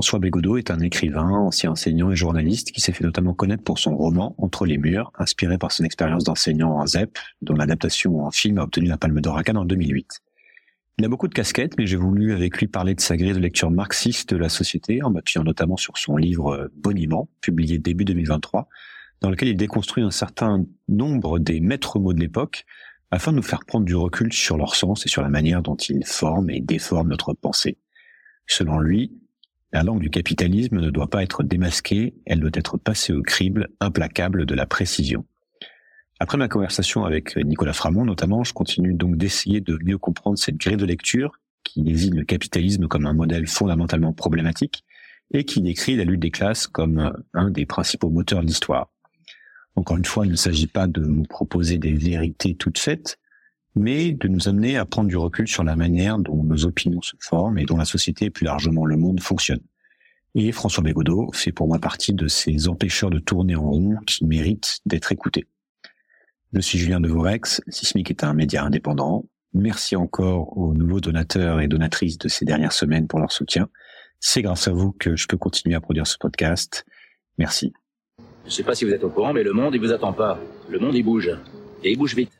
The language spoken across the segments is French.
François Bégodeau est un écrivain, ancien enseignant et journaliste qui s'est fait notamment connaître pour son roman Entre les murs, inspiré par son expérience d'enseignant en ZEP, dont l'adaptation en film a obtenu la Palme d'Or à Cannes en 2008. Il a beaucoup de casquettes, mais j'ai voulu avec lui parler de sa grille de lecture marxiste de la société, en m'appuyant notamment sur son livre Boniment, publié début 2023, dans lequel il déconstruit un certain nombre des maîtres mots de l'époque, afin de nous faire prendre du recul sur leur sens et sur la manière dont ils forment et déforment notre pensée. Selon lui, la langue du capitalisme ne doit pas être démasquée, elle doit être passée au crible implacable de la précision. Après ma conversation avec Nicolas Framont notamment, je continue donc d'essayer de mieux comprendre cette grille de lecture qui désigne le capitalisme comme un modèle fondamentalement problématique et qui décrit la lutte des classes comme un des principaux moteurs de l'histoire. Encore une fois, il ne s'agit pas de nous proposer des vérités toutes faites, mais de nous amener à prendre du recul sur la manière dont nos opinions se forment et dont la société plus largement le monde fonctionne. Et François Bégodeau fait pour moi partie de ces empêcheurs de tourner en rond qui méritent d'être écoutés. Je suis Julien Devorex, Sismic est un média indépendant. Merci encore aux nouveaux donateurs et donatrices de ces dernières semaines pour leur soutien. C'est grâce à vous que je peux continuer à produire ce podcast. Merci. Je ne sais pas si vous êtes au courant, mais le monde, il vous attend pas. Le monde, il bouge. Et il bouge vite.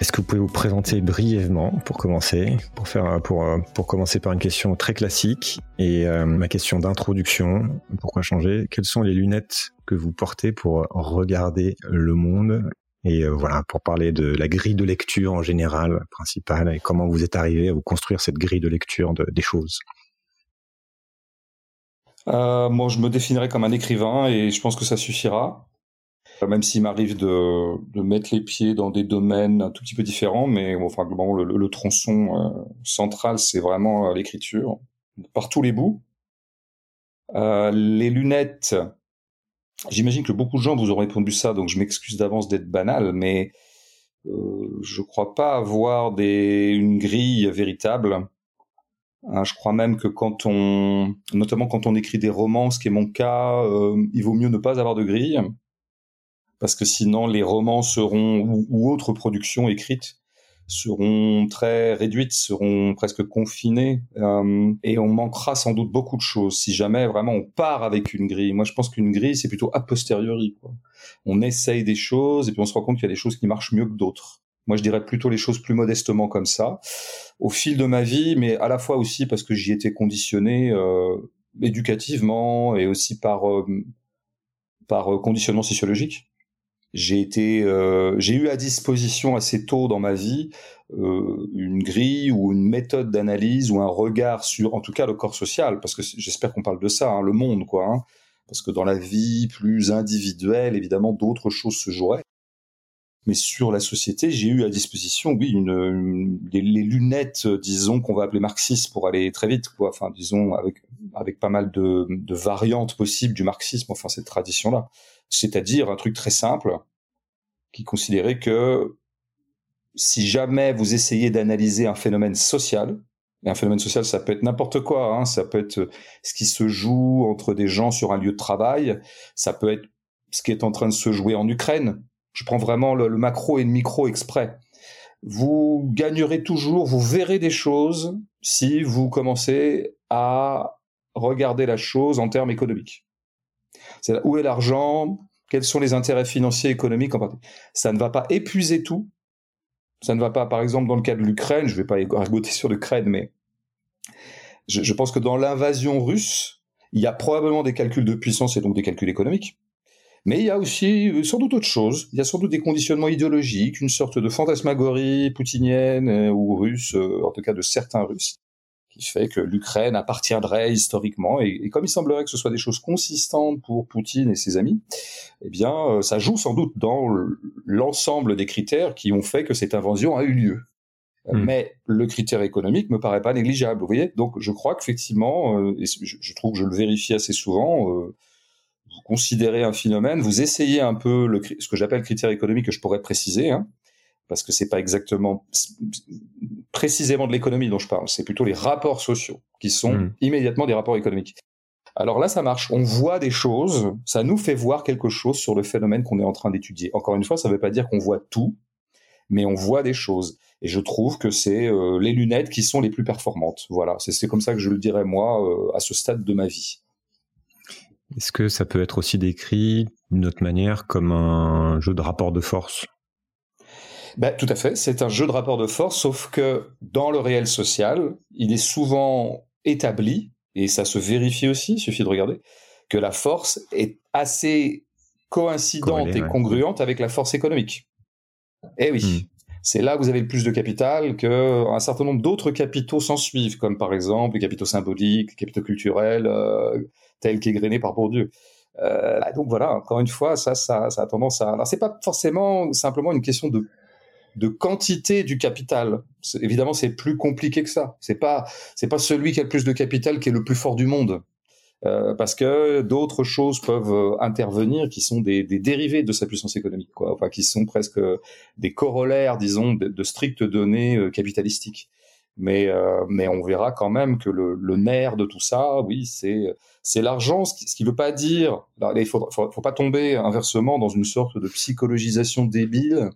Est-ce que vous pouvez vous présenter brièvement pour commencer, pour faire pour pour commencer par une question très classique et euh, ma question d'introduction. Pourquoi changer? Quelles sont les lunettes que vous portez pour regarder le monde? Et euh, voilà pour parler de la grille de lecture en général principale et comment vous êtes arrivé à vous construire cette grille de lecture de, des choses? Euh, moi, je me définirais comme un écrivain et je pense que ça suffira. Même s'il m'arrive de, de, mettre les pieds dans des domaines un tout petit peu différents, mais enfin, globalement, le, le tronçon euh, central, c'est vraiment euh, l'écriture, par tous les bouts. Euh, les lunettes, j'imagine que beaucoup de gens vous ont répondu ça, donc je m'excuse d'avance d'être banal, mais euh, je crois pas avoir des, une grille véritable. Hein, je crois même que quand on, notamment quand on écrit des romans, ce qui est mon cas, euh, il vaut mieux ne pas avoir de grille parce que sinon les romans seront ou, ou, autres productions écrites seront très réduites, seront presque confinées euh, et on manquera sans doute beaucoup de choses si jamais vraiment on part avec une grille. Moi je pense qu'une grille c'est plutôt a posteriori. Quoi. On essaye des choses et puis on se rend compte qu'il y a des choses qui marchent mieux que d'autres. Moi je dirais plutôt les choses plus modestement comme ça au fil de ma vie, mais à la fois aussi parce que j'y étais conditionné euh, éducativement et aussi par euh, par euh, conditionnement sociologique j'ai été, euh, j'ai eu à disposition assez tôt dans ma vie euh, une grille ou une méthode d'analyse ou un regard sur, en tout cas, le corps social, parce que j'espère qu'on parle de ça, hein, le monde, quoi. Hein, parce que dans la vie plus individuelle, évidemment, d'autres choses se joueraient. Mais sur la société, j'ai eu à disposition, oui, les, lunettes, disons, qu'on va appeler marxistes pour aller très vite, quoi. Enfin, disons, avec, avec pas mal de variantes possibles du marxisme, enfin, cette tradition-là c'est-à-dire un truc très simple qui considérait que si jamais vous essayez d'analyser un phénomène social, et un phénomène social, ça peut être n'importe quoi, hein, ça peut être ce qui se joue entre des gens sur un lieu de travail, ça peut être ce qui est en train de se jouer en Ukraine. Je prends vraiment le, le macro et le micro exprès. Vous gagnerez toujours, vous verrez des choses si vous commencez à regarder la chose en termes économiques. C'est où est l'argent? Quels sont les intérêts financiers économiques en particulier? Ça ne va pas épuiser tout. Ça ne va pas, par exemple, dans le cas de l'Ukraine, je ne vais pas argoter sur l'Ukraine, mais je, je, pense que dans l'invasion russe, il y a probablement des calculs de puissance et donc des calculs économiques. Mais il y a aussi euh, sans doute autre chose. Il y a sans doute des conditionnements idéologiques, une sorte de fantasmagorie poutinienne euh, ou russe, euh, en tout cas de certains Russes, qui fait que l'Ukraine appartiendrait historiquement, et, et, comme il semblerait que ce soit des choses consistantes pour Poutine et ses amis, eh bien, euh, ça joue sans doute dans l'ensemble des critères qui ont fait que cette invasion a eu lieu. Mmh. Mais le critère économique me paraît pas négligeable, vous voyez. Donc, je crois qu'effectivement, euh, et je, je, trouve que je le vérifie assez souvent, euh, vous considérez un phénomène, vous essayez un peu le, ce que j'appelle critère économique que je pourrais préciser, hein, parce que c'est pas exactement précisément de l'économie dont je parle, c'est plutôt les rapports sociaux qui sont mmh. immédiatement des rapports économiques. Alors là, ça marche. On voit des choses, ça nous fait voir quelque chose sur le phénomène qu'on est en train d'étudier. Encore une fois, ça ne veut pas dire qu'on voit tout, mais on voit des choses. Et je trouve que c'est euh, les lunettes qui sont les plus performantes. Voilà, c'est comme ça que je le dirais moi euh, à ce stade de ma vie. Est-ce que ça peut être aussi décrit d'une autre manière comme un jeu de rapport de force? Ben, tout à fait, c'est un jeu de rapport de force, sauf que dans le réel social, il est souvent établi, et ça se vérifie aussi, il suffit de regarder, que la force est assez coïncidente et congruente avec la force économique. Eh oui. Hmm. C'est là que vous avez le plus de capital qu'un certain nombre d'autres capitaux s'en suivent, comme par exemple les capitaux symboliques, les capitaux culturels, euh, tels qu'égrenés par Bourdieu. Euh, donc voilà, encore une fois, ça, ça, ça a tendance à. Alors c'est pas forcément simplement une question de de quantité du capital. Évidemment, c'est plus compliqué que ça. C'est pas c'est pas celui qui a le plus de capital qui est le plus fort du monde. Euh, parce que d'autres choses peuvent euh, intervenir qui sont des, des, dérivés de sa puissance économique, quoi, enfin qui sont presque des corollaires, disons, de, strictes données euh, capitalistiques. Mais euh, mais on verra quand même que le, le nerf de tout ça, oui, c'est c'est l'argent, ce qui, ne veut pas dire, il faut, faut, pas tomber inversement dans une sorte de psychologisation débile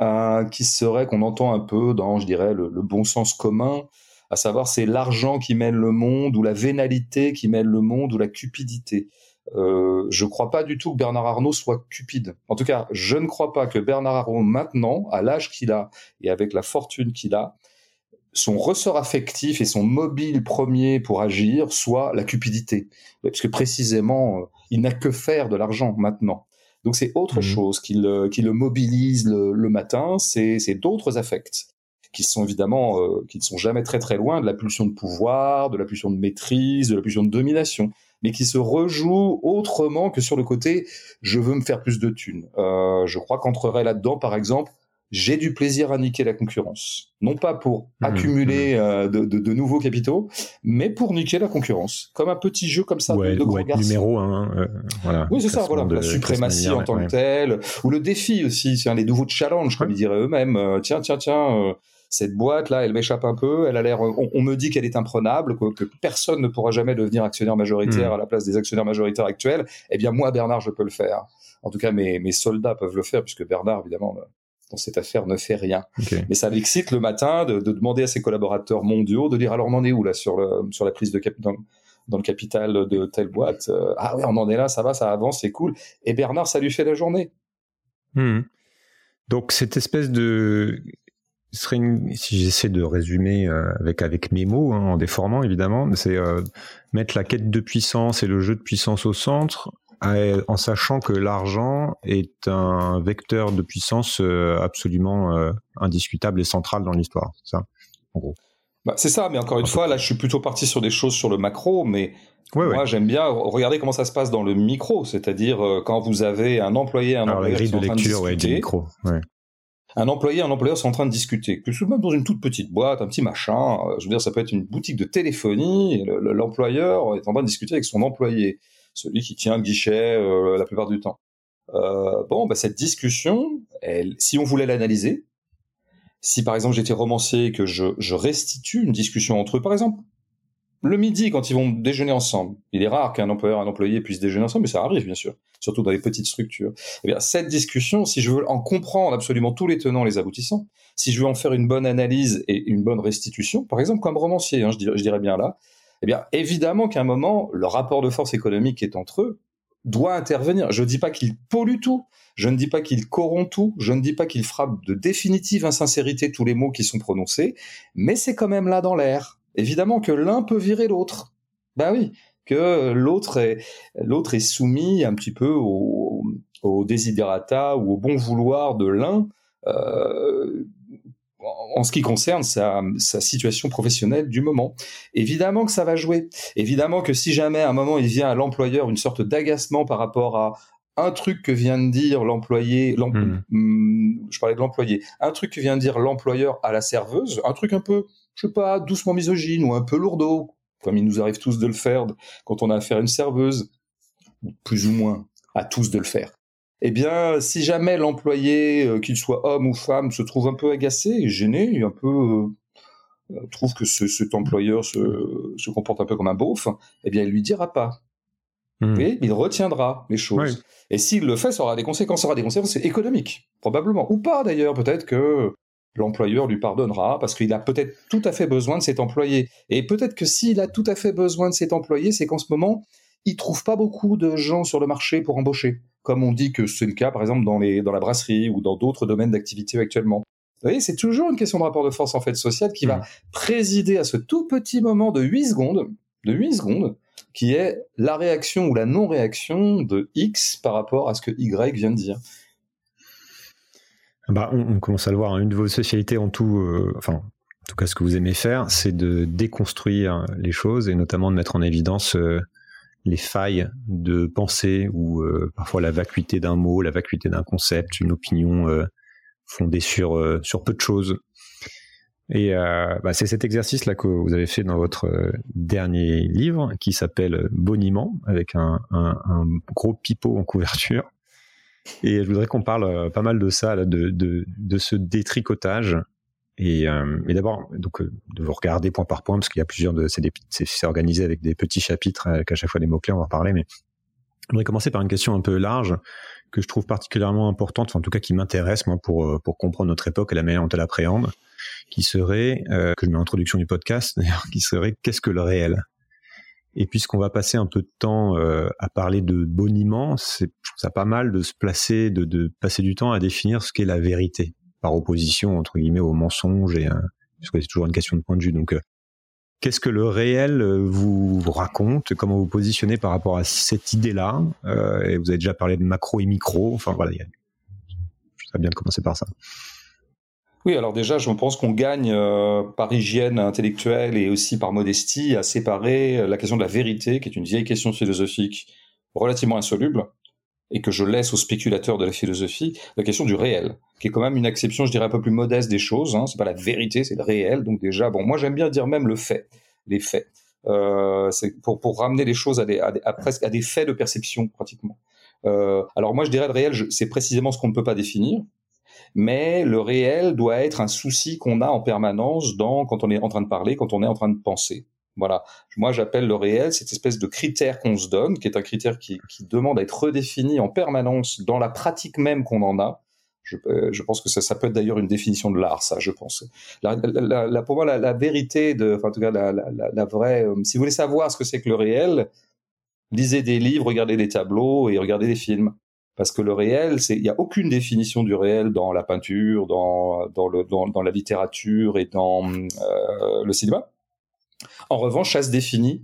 euh, qui serait qu'on entend un peu dans, je dirais, le, bon sens commun, à savoir c'est l'argent qui mène le monde ou la vénalité qui mène le monde ou la cupidité. Euh, je ne crois pas du tout que Bernard Arnault soit cupide. En tout cas, je ne crois pas que Bernard Arnault maintenant, à l'âge qu'il a et avec la fortune qu'il a, son ressort affectif et son mobile premier pour agir soit la cupidité. Parce que précisément, euh, il n'a que faire de l'argent maintenant. Donc c'est autre mmh. chose qui le, qui le mobilise le, le matin, c'est d'autres affects qui sont évidemment, euh, qui ne sont jamais très très loin de la pulsion de pouvoir, de la pulsion de maîtrise, de la pulsion de domination, mais qui se rejouent autrement que sur le côté je veux me faire plus de thunes. Euh, je crois qu'entrerait là-dedans, par exemple, j'ai du plaisir à niquer la concurrence. Non pas pour mmh, accumuler mmh. Euh, de, de, de, nouveaux capitaux, mais pour niquer la concurrence. Comme un petit jeu comme ça ouais, de, gros garçons. numéro un. Euh, voilà, oui, c'est ça, voilà. la suprématie en tant que telle. Ou le défi aussi, tiens, les nouveaux challenges, comme ils diraient eux-mêmes. Euh, tiens, tiens, tiens, cette boîte-là, elle m'échappe un peu, elle a l'air, on, on, me dit qu'elle est imprenable, que, que, personne ne pourra jamais devenir actionnaire majoritaire mmh. à la place des actionnaires majoritaires actuels. Eh bien, moi, Bernard, je peux le faire. En tout cas, mes, mes soldats peuvent le faire, puisque Bernard, évidemment, dans cette affaire ne fait rien. Okay. Mais ça l'excite le matin de, de, demander à ses collaborateurs mondiaux de dire alors on en est où là sur, le, sur la prise de cap dans, dans, le capital de telle boîte? Euh, ah ouais, on en est là, ça va, ça avance, c'est cool. Et Bernard, ça lui fait la journée. Mmh. Donc cette espèce de serait une, si j'essaie de résumer euh, avec avec mes mots hein, en déformant évidemment, c'est euh, mettre la quête de puissance et le jeu de puissance au centre en sachant que l'argent est un vecteur de puissance euh, absolument euh, indiscutable et central dans l'histoire. C'est ça, en gros. Bah, c'est ça, mais encore une fois, là, je suis plutôt parti sur des choses sur le macro, mais ouais, moi, ouais. j'aime bien regarder comment ça se passe dans le micro, c'est-à-dire euh, quand vous avez un employé, un Alors, employeur qui sont en train de discuter. Ouais, micro, ouais. Un employé, un employeur sont en train de discuter. Que ce soit même dans une toute petite boîte, un petit machin, je veux dire, ça peut être une boutique de téléphonie, l'employeur est en train de discuter avec son employé celui qui tient le guichet euh, la plupart du temps. Euh, bon, bah, cette discussion, si on voulait l'analyser, si par exemple j'étais romancier et que je, restitue une discussion entre eux, par exemple, le midi quand ils vont déjeuner ensemble, il est rare qu'un employeur et un employé puissent déjeuner ensemble, mais ça arrive bien sûr, surtout dans les petites structures. Eh bien, cette discussion, si je veux en comprendre absolument tous les tenants, les aboutissants, si je veux en faire une bonne analyse et une bonne restitution, par exemple comme romancier, hein, je dirais bien là, eh bien, évidemment qu'à un moment, le rapport de force économique qui est entre eux doit intervenir. Je ne dis pas qu'il pollue tout, je ne dis pas qu'il corrompt tout, je ne dis pas qu'il frappe de définitive insincérité tous les mots qui sont prononcés, mais c'est quand même là dans l'air. Évidemment que l'un peut virer l'autre. Ben oui, que l'autre est, soumis un petit peu au, au ou au bon vouloir de l'un, euh, en ce qui concerne sa, sa, situation professionnelle du moment. Évidemment que ça va jouer. Évidemment que si jamais à un moment il vient à l'employeur une sorte d'agacement par rapport à un truc que vient de dire l'employé, mmh. je parlais de l'employé, un truc que vient de dire l'employeur à la serveuse, un truc un peu, je sais pas, doucement misogyne ou un peu lourdeau, comme il nous arrive tous de le faire quand on a affaire à une serveuse. plus ou moins à tous de le faire. Eh bien, si jamais l'employé, euh, qu'il soit homme ou femme, se trouve un peu agacé, gêné, un peu euh, euh, trouve que ce, cet employeur se, se, comporte un peu comme un beauf, eh bien, il lui dira pas. Mmh. il retiendra les choses. Et s'il le fait, ça aura des conséquences. Ça aura des conséquences économiques, probablement. Ou pas, d'ailleurs. Peut-être que l'employeur lui pardonnera parce qu'il a peut-être tout à fait besoin de cet employé. Et peut-être que s'il a tout à fait besoin de cet employé, c'est qu'en ce moment, il trouve pas beaucoup de gens sur le marché pour embaucher. Comme on dit que c'est le cas, par exemple, dans, les, dans la brasserie ou dans d'autres domaines d'activité actuellement. Vous voyez, c'est toujours une question de rapport de force en fait social qui va mmh. présider à ce tout petit moment de 8 secondes, de 8 secondes, qui est la réaction ou la non-réaction de X par rapport à ce que Y vient de dire. Bah, on, commence à le voir. Hein. Une de vos spécialités en tout, euh, enfin, en tout cas, ce que vous aimez faire, c'est de déconstruire les choses et notamment de mettre en évidence euh, les failles de pensée ou euh, parfois la vacuité d'un mot, la vacuité d'un concept, une opinion fondée sur sur peu de choses. Et euh, bah, c'est cet exercice-là que vous avez fait dans votre euh, dernier livre, qui s'appelle Boniment, avec un, un, un, gros pipeau en couverture. Et je voudrais qu'on parle euh, pas mal de ça, là, de, de, de, ce détricotage. Et, euh, et d'abord, donc, de vous regarder point par point, parce qu'il y a plusieurs de, c'est, c'est organisé avec des petits chapitres, avec à chaque fois des mots-clés, on va en parler, mais je voudrais commencer par une question un peu large que je trouve particulièrement importante, enfin, en tout cas qui m'intéresse moi pour pour comprendre notre époque et la manière dont elle appréhende qui serait, euh, que je mets en introduction du podcast qui serait qu'est-ce que le réel? Et puisqu'on va passer un peu de temps euh, à parler de boniment, c'est ça pas mal de se placer, de, de, passer du temps à définir ce qu'est la vérité, par opposition entre guillemets au mensonge et parce que c'est toujours une question de point de vue. Donc euh, Qu'est-ce que le réel euh, vous raconte? Comment vous positionnez par rapport à cette idée-là? Euh, Et vous avez déjà parlé de macro et micro. Enfin voilà, je serais bien de commencer par ça. Oui, alors déjà, je pense qu'on gagne euh, par hygiène intellectuelle et aussi par modestie à séparer euh, la question de la vérité, qui est une vieille question philosophique relativement insoluble, et que je laisse aux spéculateurs de la philosophie, la question du réel, qui est quand même une acception, je dirais, un peu plus modeste des choses. Hein. C'est pas la vérité, c'est le réel. Donc déjà, bon, moi j'aime bien dire même le fait, les faits. Euh, c'est pour, ramener les choses à, des, presque à des faits de perception pratiquement. Euh, alors moi je dirais le réel, c'est précisément ce qu'on ne peut pas définir mais le réel doit être un souci qu'on a en permanence dans quand on est en train de parler, quand on est en train de penser. Voilà. Moi, j'appelle le réel cette espèce de critère qu'on se donne, qui est un critère qui, qui, demande à être redéfini en permanence dans la pratique même qu'on en a. Je, euh, je, pense que ça, ça peut être d'ailleurs une définition de l'art, ça, je pense. La, la, la, pour moi, la, vérité, de, enfin, en tout cas, la, vraie. Euh, si vous voulez savoir ce que c'est que le réel, lisez des livres, regardez des tableaux et regardez des films parce que le réel, il n'y a aucune définition du réel dans la peinture, dans dans le dans, dans la littérature et dans euh, le cinéma. En revanche, ça se définit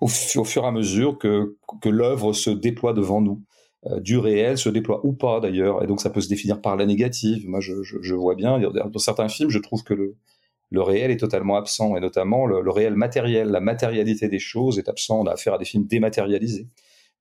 au, fur et à mesure que l'œuvre se déploie devant nous. Euh, du réel se déploie ou pas d'ailleurs, et donc ça peut se définir par la négative. Moi, je, vois bien dans certains films, je trouve que le réel est totalement absent, et notamment le, réel matériel, la matérialité des choses est absent. On a affaire à des films dématérialisés.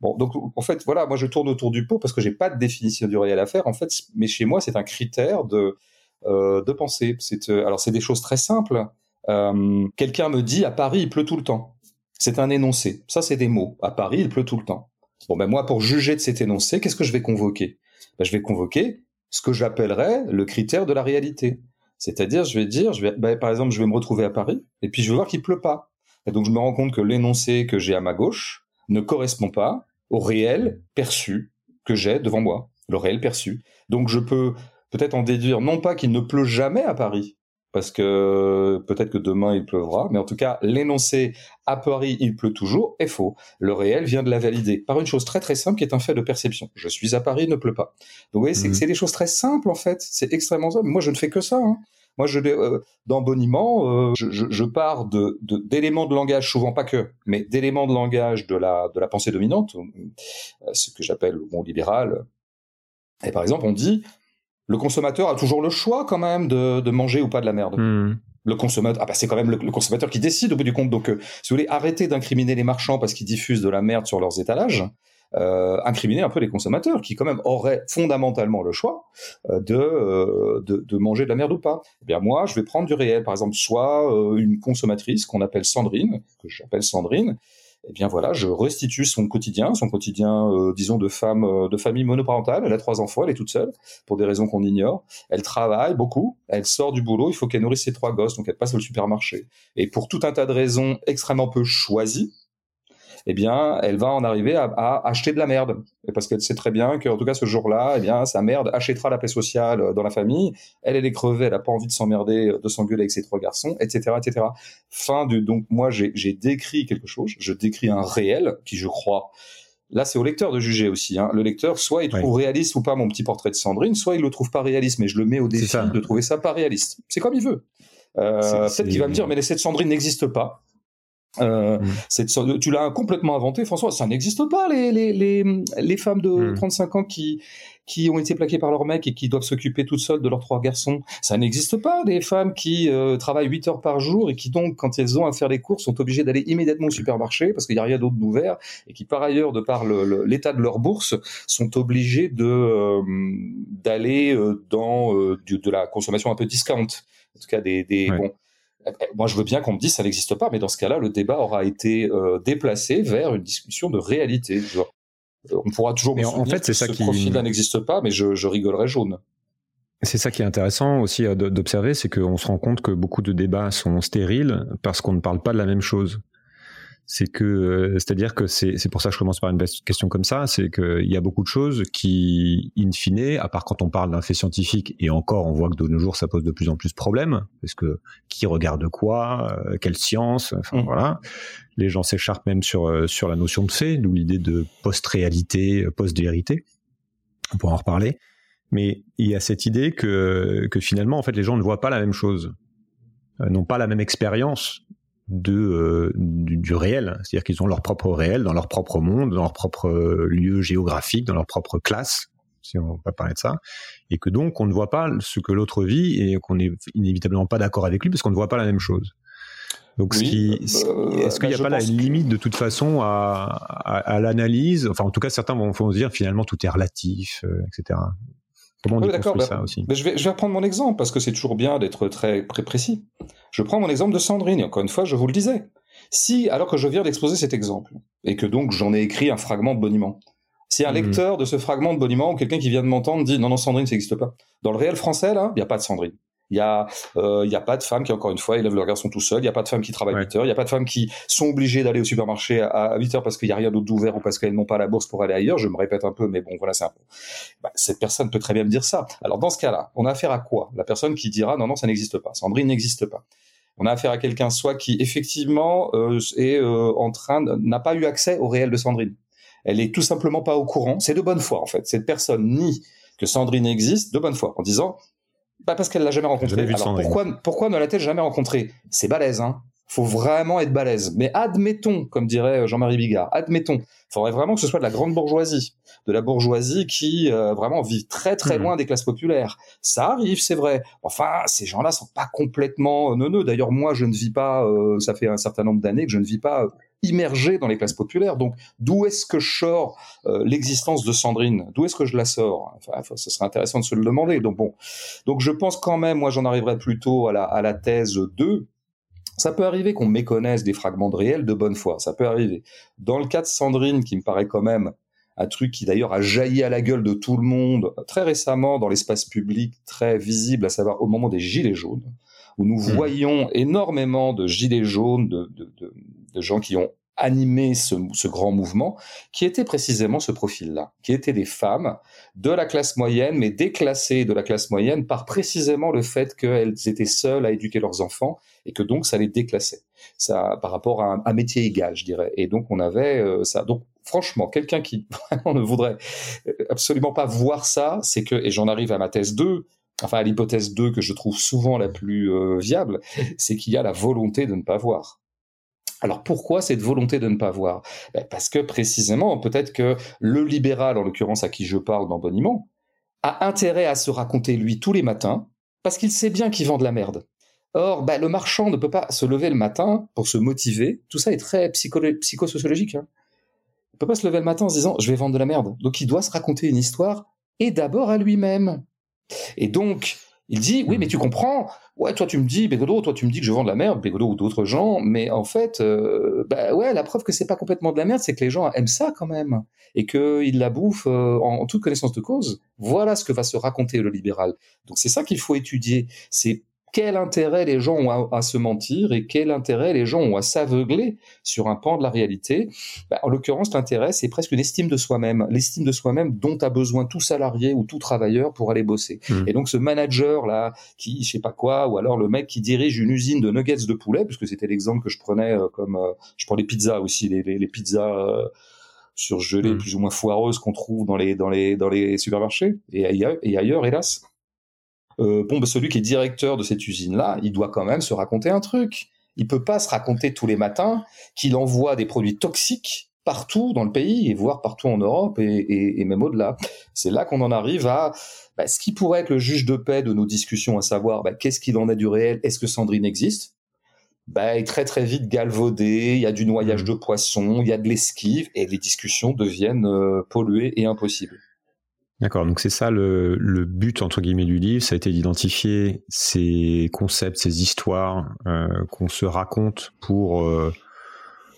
Bon, donc en fait, voilà, moi je tourne autour du pot parce que j'ai pas de définition du réel à faire. En fait, mais chez moi, c'est un critère de euh, pensée. Euh, alors c'est des choses très simples. Euh, Quelqu'un me dit à Paris il pleut tout le temps. C'est un énoncé. Ça, c'est des mots. À Paris, il pleut tout le temps. Bon, ben moi, pour juger de cet énoncé, qu'est-ce que je vais convoquer? Ben, Je vais convoquer ce que j'appellerais le critère de la réalité. C'est-à-dire, je vais dire, ben, par exemple, je vais me retrouver à Paris, et puis je vais voir qu'il pleut pas. Et donc, je me rends compte que l'énoncé que j'ai à ma gauche ne correspond pas au réel perçu que j'ai devant moi, le réel perçu. Donc je peux peut-être en déduire non pas qu'il ne pleut jamais à Paris, parce que peut-être que demain il pleuvra, mais en tout cas l'énoncé à Paris il pleut toujours est faux. Le réel vient de la valider par une chose très très simple qui est un fait de perception. Je suis à Paris, il ne pleut pas. Donc vous voyez, c'est mmh. des choses très simples en fait, c'est extrêmement simple. Moi je ne fais que ça. Hein. Moi, je, euh, dans Boniment, euh, je, je, je, pars de, d'éléments de, langage, souvent pas que, mais d'éléments de langage de la, de la pensée dominante, euh, ce que j'appelle le bon libéral. Et par exemple, on dit, le consommateur a toujours le choix quand même de, de manger ou pas de la merde. Hmm. Le consommateur, ah bah c'est quand même le, consommateur qui décide au bout du compte. Donc, si vous voulez arrêter d'incriminer les marchands parce qu'ils diffusent de la merde sur leurs étalages, euh, incriminer un peu les consommateurs qui quand même auraient fondamentalement le choix euh, de, euh, de, de manger de la merde ou pas. Eh bien moi, je vais prendre du réel, par exemple, soit euh, une consommatrice qu'on appelle Sandrine, que j'appelle Sandrine, eh bien voilà, je restitue son quotidien, son quotidien, euh, disons, de femme, euh, de famille monoparentale. Elle a trois enfants, elle est toute seule, pour des raisons qu'on ignore. Elle travaille beaucoup, elle sort du boulot, il faut qu'elle nourrisse ses trois gosses, donc elle passe au supermarché. Et pour tout un tas de raisons extrêmement peu choisies, eh bien, elle va en arriver à, acheter de la merde. Et parce qu'elle sait très bien qu'en tout cas, ce jour-là, eh bien, sa merde achètera la paix sociale euh, dans la famille. Elle, elle est crevée, elle n'a pas envie de s'emmerder, de s'engueuler avec ses trois garçons, etc., etc. Fin du, donc, moi, j'ai décrit quelque chose, je décris un réel qui, je crois, Là, c'est au lecteur de juger aussi. Hein. Le lecteur, soit il trouve réaliste ou pas mon petit portrait de Sandrine, soit il le trouve pas réaliste, mais je le mets au défi de trouver ça pas réaliste. C'est comme il veut. Euh, Peut-être qu'il va me dire, mais l'essai de Sandrine n'existe pas. Euh, mm. tu l'as complètement inventé, François. Ça n'existe pas les, les, les, les femmes de 35 mm. ans qui qui ont été plaquées par leur mec et qui doivent s'occuper toutes seules de leurs trois garçons. Ça n'existe pas des femmes qui euh, travaillent 8 heures par jour et qui donc, quand elles ont à faire les courses, sont obligées d'aller immédiatement au supermarché parce qu'il n'y a rien d'autre d'ouvert et qui, par ailleurs, de par l'état de leur bourse, sont obligées de euh, d'aller dans de la consommation un peu discount. En tout cas, des, des bon moi, je veux bien qu'on me dise ça n'existe pas, mais dans ce cas-là, le débat aura été euh, déplacé vers une discussion de réalité. Euh, on pourra toujours me en fait, c'est ça ce qui... profil-là n'existe pas, mais je, je rigolerais jaune. C'est ça qui est intéressant aussi euh, d'observer, c'est qu'on se rend compte que beaucoup de débats sont stériles parce qu'on ne parle pas de la même chose c'est que euh, c'est-à-dire que c'est pour ça que je commence par une question comme ça, c'est qu'il y a beaucoup de choses qui, in fine, à part quand on parle d'un fait scientifique, et encore on voit que de nos jours ça pose de plus en plus de problèmes, parce que qui regarde quoi, euh, quelle science, enfin mmh. voilà, les gens s'écharpent même sur euh, sur la notion de fait, d'où l'idée de post-réalité, post-vérité. On pourra en reparler, mais il y a cette idée que que finalement en fait les gens ne voient pas la même chose, n'ont pas la même expérience de euh, du, réel, c'est-à-dire qu'ils ont leur propre réel dans leur propre monde, dans leur propre euh, lieu géographique, dans leur propre classe, si on va parler de ça, et que donc on ne voit pas ce que l'autre vit et qu'on n'est inévitablement pas d'accord avec lui parce qu'on ne voit pas la même chose. Donc, ce qui, euh, est-ce qu'il n'y a pas la limite de toute façon à, à, l'analyse? Enfin, en tout cas, certains vont, vont se dire finalement tout est relatif, etc. Comment on d'accord, ça aussi? mais je, vais, je vais reprendre mon exemple parce que c'est toujours bien d'être très, très précis. Je prends mon exemple de Sandrine, et encore une fois, je vous le disais. Si, alors que je viens d'exposer cet exemple, et que donc j'en ai écrit un fragment de boniment, si un mhm. lecteur de ce fragment de boniment ou quelqu'un qui vient de m'entendre dit non, non, Sandrine, ça n'existe pas. Dans le réel français, là, il n'y a pas de Sandrine. Il y a, euh, y a pas de femmes qui, encore une fois, élèvent leurs garçons tout seuls. Il y a pas de femmes qui travaillent 8 heures. Il y a pas de femmes qui sont obligées d'aller au supermarché à, 8 heures parce qu'il y a rien d'autre d'ouvert ou parce qu'elles n'ont pas la bourse pour aller ailleurs. Je me répète un peu, mais bon, voilà, c'est un peu. Bah, cette personne peut très bien me dire ça. Alors, dans ce cas-là, on a affaire à quoi? La personne qui dira non, non, ça n'existe pas. Sandrine n'existe pas. On a affaire à quelqu'un soit qui effectivement euh, est euh, en train n'a pas eu accès au réel de Sandrine. Elle est tout simplement pas au courant. C'est de bonne foi en fait. Cette personne nie que Sandrine existe de bonne foi en disant pas parce qu'elle l'a jamais rencontré. Alors pourquoi, pourquoi ne l'a-t-elle jamais rencontré? C'est balèze, hein. Faut vraiment être balèze. Mais admettons, comme dirait Jean-Marie Bigard, admettons, il faudrait vraiment que ce soit de la grande bourgeoisie, de la bourgeoisie qui euh, vraiment vit très très hmm. loin des classes populaires. Ça arrive, c'est vrai. Enfin, ces gens-là sont pas complètement neuneux. D'ailleurs, moi, je ne vis pas. Euh, ça fait un certain nombre d'années que je ne vis pas immergé dans les classes populaires. Donc, d'où est-ce que je sors euh, l'existence de Sandrine? D'où est-ce que je la sors? Enfin, Ce serait intéressant de se le demander. Donc, bon. Donc, je pense quand même, moi, j'en arriverai plutôt à la, à la thèse 2. Ça peut arriver qu'on méconnaisse des fragments de réel de bonne foi. Ça peut arriver. Dans le cas de Sandrine, qui me paraît quand même un truc qui d'ailleurs a jailli à la gueule de tout le monde très récemment dans l'espace public, très visible, à savoir au moment des Gilets jaunes, où nous mmh. voyons énormément de Gilets jaunes, de, de, de, de gens qui ont animé ce, ce, grand mouvement, qui était précisément ce profil-là, qui étaient des femmes de la classe moyenne, mais déclassées de la classe moyenne par précisément le fait qu'elles étaient seules à éduquer leurs enfants et que donc ça les déclassait, ça par rapport à un, métier égal, je dirais. Et donc on avait euh, ça. Donc franchement, quelqu'un qui vraiment ne voudrait euh, absolument pas voir ça, c'est que, et j'en arrive à ma thèse 2, enfin à l'hypothèse 2 que je trouve souvent la plus euh, viable, c'est qu'il y a la volonté de ne pas voir. Alors pourquoi cette volonté de ne pas voir? Ben, Parce que précisément, peut-être que le libéral, en l'occurrence à qui je parle dans a intérêt à se raconter lui tous les matins, parce qu'il sait bien qu'il vend de la merde. Or, ben, le marchand ne peut pas se lever le matin pour se motiver. Tout ça est très psychosociologique. Hein. Il ne peut pas se lever le matin en se disant je vais vendre de la merde. Donc il doit se raconter une histoire et d'abord à lui-même. Et donc, Il dit, oui, mais tu comprends, ouais, toi tu me dis, Bégodo, toi tu me dis que je vends de la merde, Bégodo ou d'autres gens, mais en fait, euh, bah ouais, la preuve que c'est pas complètement de la merde, c'est que les gens aiment ça quand même, et qu'ils la bouffent euh, en, en, toute connaissance de cause. Voilà ce que va se raconter le libéral. Donc c'est ça qu'il faut étudier. C'est quel intérêt les gens ont à, se mentir et quel intérêt les gens ont à s'aveugler sur un pan de la réalité? Bah, en l'occurrence, l'intérêt, c'est presque une estime de soi-même, l'estime de soi-même dont a besoin tout salarié ou tout travailleur pour aller bosser. Mmh. Et donc ce manager là, qui je sais pas quoi, ou alors le mec qui dirige une usine de nuggets de poulet, puisque c'était l'exemple que je prenais euh, comme, euh, je prends les pizzas aussi, les, les, les pizzas. Euh, surgelées, mmh. plus ou moins foireuses qu'on trouve dans les dans les dans les supermarchés et ailleurs, et ailleurs hélas euh, bon, bah, celui qui est directeur de cette usine-là, il doit quand même se raconter un truc. Il peut pas se raconter tous les matins qu'il envoie des produits toxiques partout dans le pays et voire partout en Europe et, et, même au-delà. C'est là qu'on en arrive à bah, ce qui pourrait être le juge de paix de nos discussions, à savoir bah, qu'est-ce qu'il en est du réel, est-ce que Sandrine existe? Bah, est très très vite galvaudé, il y a du noyage mmh. de poissons, il y a de l'esquive, et les discussions deviennent euh, polluées et impossibles. D'accord, donc c'est ça le, but entre guillemets du livre, ça a été d'identifier ces concepts, ces histoires euh, qu'on se raconte pour euh,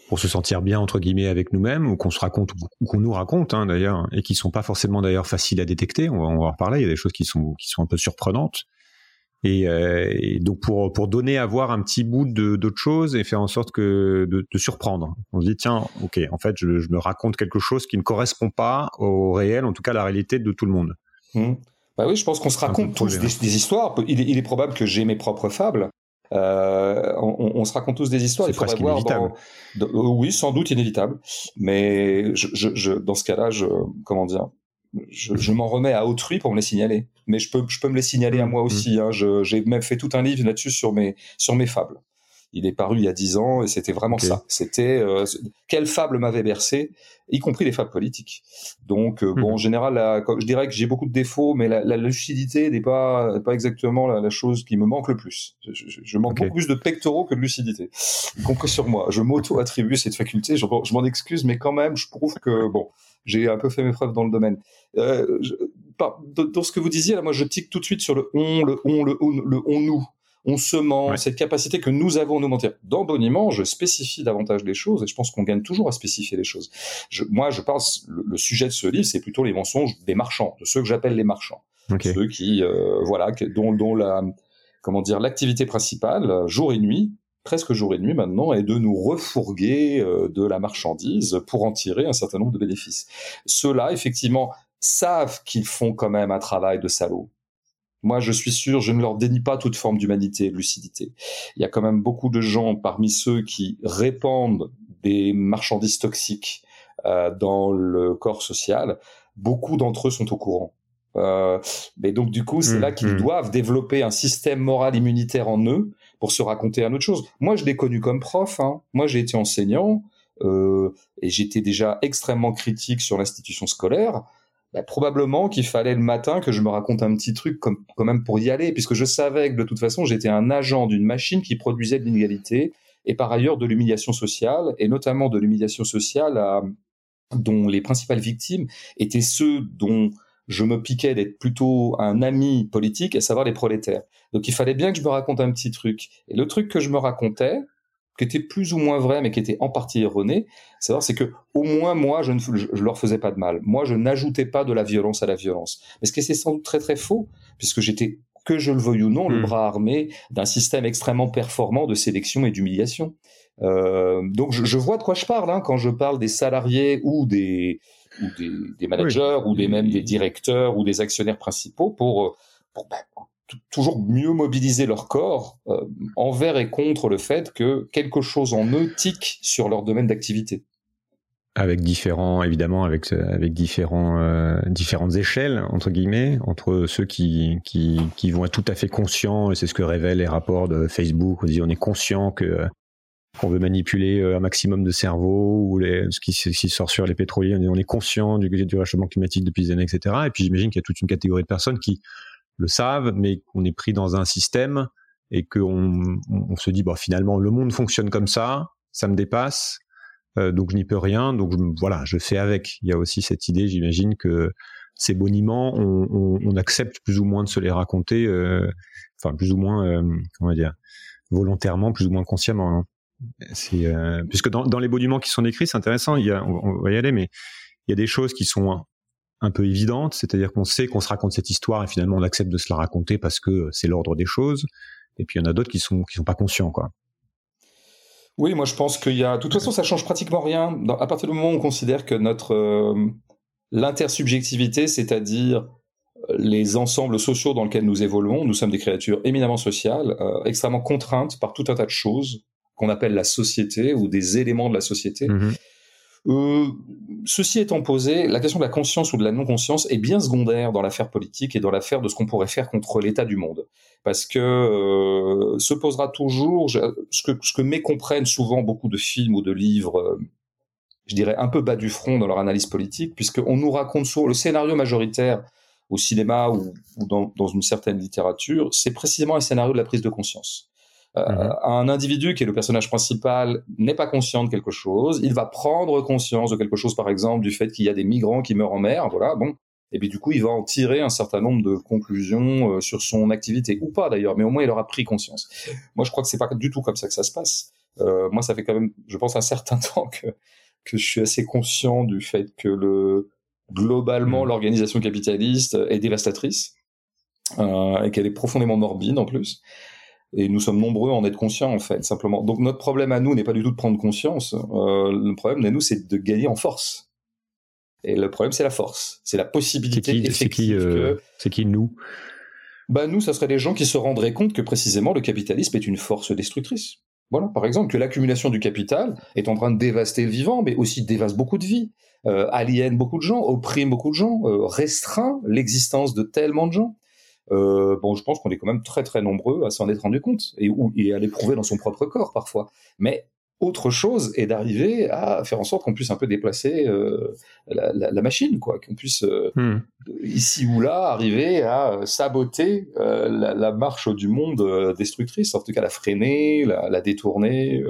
pour se sentir bien entre guillemets avec nous-mêmes ou qu'on se raconte ou qu'on nous raconte hein, d'ailleurs et qui sont pas forcément d'ailleurs faciles à détecter. On va, on va en reparler. Il y a des choses qui sont qui sont un peu surprenantes et, euh, et, donc pour pour donner à voir un petit bout de d'autre chose et faire en sorte que de, de, surprendre. On se dit tiens, ok, en fait, je, je, me raconte quelque chose qui ne correspond pas au réel, en tout cas à la réalité de tout le monde. Mmh. Bah oui, je pense qu'on se raconte tous des, des, histoires. Il est, il est, probable que j'ai mes propres fables. Euh, on, on, se raconte tous des histoires. C'est presque voir inévitable. Dans, dans, oui, sans doute inévitable. Mais je, je, dans ce cas-là, je, comment dire, je, je m'en remets à autrui pour me les signaler. Mais je peux, je peux me les signaler à moi aussi. Mmh. Hein. J'ai même fait tout un livre là-dessus sur mes, sur mes fables. Il est paru il y a dix ans et c'était vraiment okay. ça. C'était euh, quelle fable m'avait bercé, y compris les fables politiques. Donc euh, mmh. bon, en général, la, je dirais que j'ai beaucoup de défauts, mais la, la lucidité n'est pas pas exactement la, la, chose qui me manque le plus. Je, je, je manque okay. beaucoup plus de pectoraux que de lucidité. Compris sur moi. Je m'auto-attribue cette faculté. Je, je m'en excuse, mais quand même, je trouve que bon, j'ai un peu fait mes preuves dans le domaine. Euh, je, par, dans ce que vous disiez, là, moi, je tique tout de suite sur le on, le on, le on, le on nous. On se ment, ouais. cette capacité que nous avons à nous mentir. Dans Boniment, je spécifie davantage les choses et je pense qu'on gagne toujours à spécifier les choses. Je, moi, je pense, le, le, sujet de ce livre, c'est plutôt les mensonges des marchands, de ceux que j'appelle les marchands. Okay. Ceux qui, euh, voilà, dont, dont la, comment dire, l'activité principale, jour et nuit, presque jour et nuit maintenant, est de nous refourguer euh, de la marchandise pour en tirer un certain nombre de bénéfices. Ceux-là, effectivement, savent qu'ils font quand même un travail de salaud. Moi, je suis sûr, je ne leur dénie pas toute forme d'humanité et de lucidité. Il y a quand même beaucoup de gens parmi ceux qui répandent des marchandises toxiques euh, dans le corps social. Beaucoup d'entre eux sont au courant. Euh, mais donc, du coup, c'est mmh, là qu'ils mmh. doivent développer un système moral immunitaire en eux pour se raconter un autre chose. Moi, je l'ai connu comme prof. Hein. Moi, j'ai été enseignant euh, et j'étais déjà extrêmement critique sur l'institution scolaire bah, probablement qu'il fallait le matin que je me raconte un petit truc comme, quand même pour y aller, puisque je savais que de toute façon j'étais un agent d'une machine qui produisait de l'inégalité et par ailleurs de l'humiliation sociale, et notamment de l'humiliation sociale dont les principales victimes étaient ceux dont je me piquais d'être plutôt un ami politique, à savoir les prolétaires. Donc il fallait bien que je me raconte un petit truc. Et le truc que je me racontais, qui était plus ou moins vrai, mais qui était en partie erroné, savoir c'est que au moins moi, je ne je, je leur faisais pas de mal. Moi, je n'ajoutais pas de la violence à la violence. Mais ce qui est sans doute très très faux, puisque j'étais que je le veuille ou non, mmh. le bras armé d'un système extrêmement performant de sélection et d'humiliation. Euh, donc je, je, vois de quoi je parle hein, quand je parle des salariés ou des ou des, des managers oui. ou des même des directeurs ou des actionnaires principaux pour, pour ben, toujours mieux mobiliser leur corps euh, envers et contre le fait que quelque chose en eux tique sur leur domaine d'activité. Avec différents, évidemment, avec avec différents euh, différentes échelles entre guillemets entre ceux qui qui qui vont être tout à fait conscients et c'est ce que révèlent les rapports de Facebook. On on est conscient que qu'on veut manipuler euh, un maximum de cerveau ou les, ce, qui, ce qui sort sur les pétroliers. On est conscient du, du réchauffement climatique depuis des années, etc. Et puis j'imagine qu'il y a toute une catégorie de personnes qui le savent, mais qu'on est pris dans un système et qu'on on se dit, bon, finalement, le monde fonctionne comme ça, ça me dépasse, euh, donc je n'y peux rien, donc voilà, je fais avec. Il y a aussi cette idée, j'imagine, que ces boniments, on, accepte plus ou moins de se les raconter, enfin plus ou moins, comment dire, volontairement, plus ou moins consciemment. Hein. Puisque dans, les boniments qui sont décrits, c'est intéressant. Il y a, on, va y aller, mais il y a des choses qui sont un peu évidentes, c'est-à-dire qu'on sait qu'on se raconte cette histoire et finalement on accepte de se la raconter parce que c'est l'ordre des choses. Et puis il y en a d'autres qui sont qui sont pas conscients, quoi. Oui, moi je pense qu'il y a. De toute façon, ça change pratiquement rien. à partir du moment où on considère que notre euh, l'intersubjectivité, c'est-à-dire euh, les ensembles sociaux dans lesquels nous évoluons, nous sommes des créatures éminemment sociales, euh, extrêmement contraintes par tout un tas de choses qu'on appelle la société ou des éléments de la société. Mm-hmm. Euh, ceci étant posé, la question de la conscience ou de la non-conscience est bien secondaire dans l'affaire politique et dans l'affaire de ce qu'on pourrait faire contre l'état du monde. Parce que euh, se posera toujours, ce que, mécomprennent souvent beaucoup de films ou de livres, euh, je dirais un peu bas du front dans leur analyse politique, puisqu'on nous raconte souvent le scénario majoritaire au cinéma ou, dans, dans, une certaine littérature, c'est précisément un scénario de la prise de conscience. Euh, mhm. Un individu qui est le personnage principal n'est pas conscient de quelque chose, il va prendre conscience de quelque chose, par exemple, du fait qu'il y a des migrants qui meurent en mer, voilà, bon. Et puis du coup, il va en tirer un certain nombre de conclusions euh, sur son activité, ou pas d'ailleurs, mais au moins il aura pris conscience. Moi, je crois que c'est pas du tout comme ça que ça se passe. Euh, moi, ça fait quand même, je pense, un certain temps que que je suis assez conscient du fait que le globalement mhm. l'organisation capitaliste est dévastatrice euh, et qu'elle est profondément morbide en plus. Et nous sommes nombreux à en être conscients, en fait, simplement. Donc notre problème à nous n'est pas du tout de prendre conscience. Euh, le problème à nous, c'est de gagner en force. Et le problème, c'est la force. C'est la possibilité effective c'est qui, euh, C'est qui nous? Bah, Nous, ça serait des gens qui se rendraient compte que précisément le capitalisme est une force destructrice. Voilà, par exemple, que l'accumulation du capital est en train de dévaster le vivant, mais aussi dévaste beaucoup de vies, euh, aliène beaucoup de gens, opprime beaucoup de gens, euh, restreint l'existence de tellement de gens. Euh, bon, je pense qu'on est quand même très très nombreux à s'en être rendu compte et, et à l'éprouver dans son propre corps parfois. Mais autre chose est d'arriver à faire en sorte qu'on puisse un peu déplacer euh, la, la, la, machine, quoi, qu'on puisse euh, hmm. ici ou là arriver à saboter la, la, marche du monde destructrice, en tout cas la freiner, la, détourner,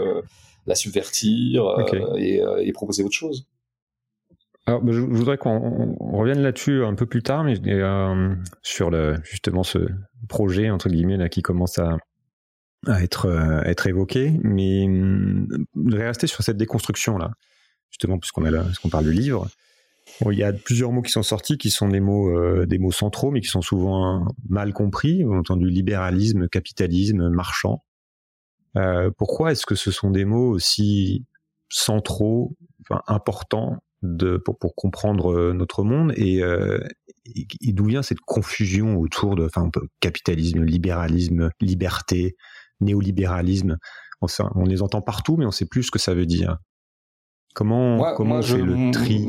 la subvertir et, et proposer autre chose. Alors, je, voudrais qu'on revienne là-dessus un peu plus tard, mais euh, sur justement ce projet entre guillemets qui commence à, euh, être évoqué, mais hum, je voudrais rester sur cette déconstruction là, justement puisqu'on parle de livre. Il y a plusieurs mots qui sont sortis, qui sont des mots euh, des mots centraux, mais qui sont souvent mal compris. On a entendu libéralisme, capitalisme, marchand. Pourquoi est-ce que ce sont des mots aussi centraux, importants de, pour, pour comprendre euh, notre monde et, euh, et, d'où vient cette confusion autour de enfin, capitalisme, libéralisme, liberté, néolibéralisme. Enfin, on les entend partout, mais on sait plus ce que ça veut dire. Comment, comment on fait le tri?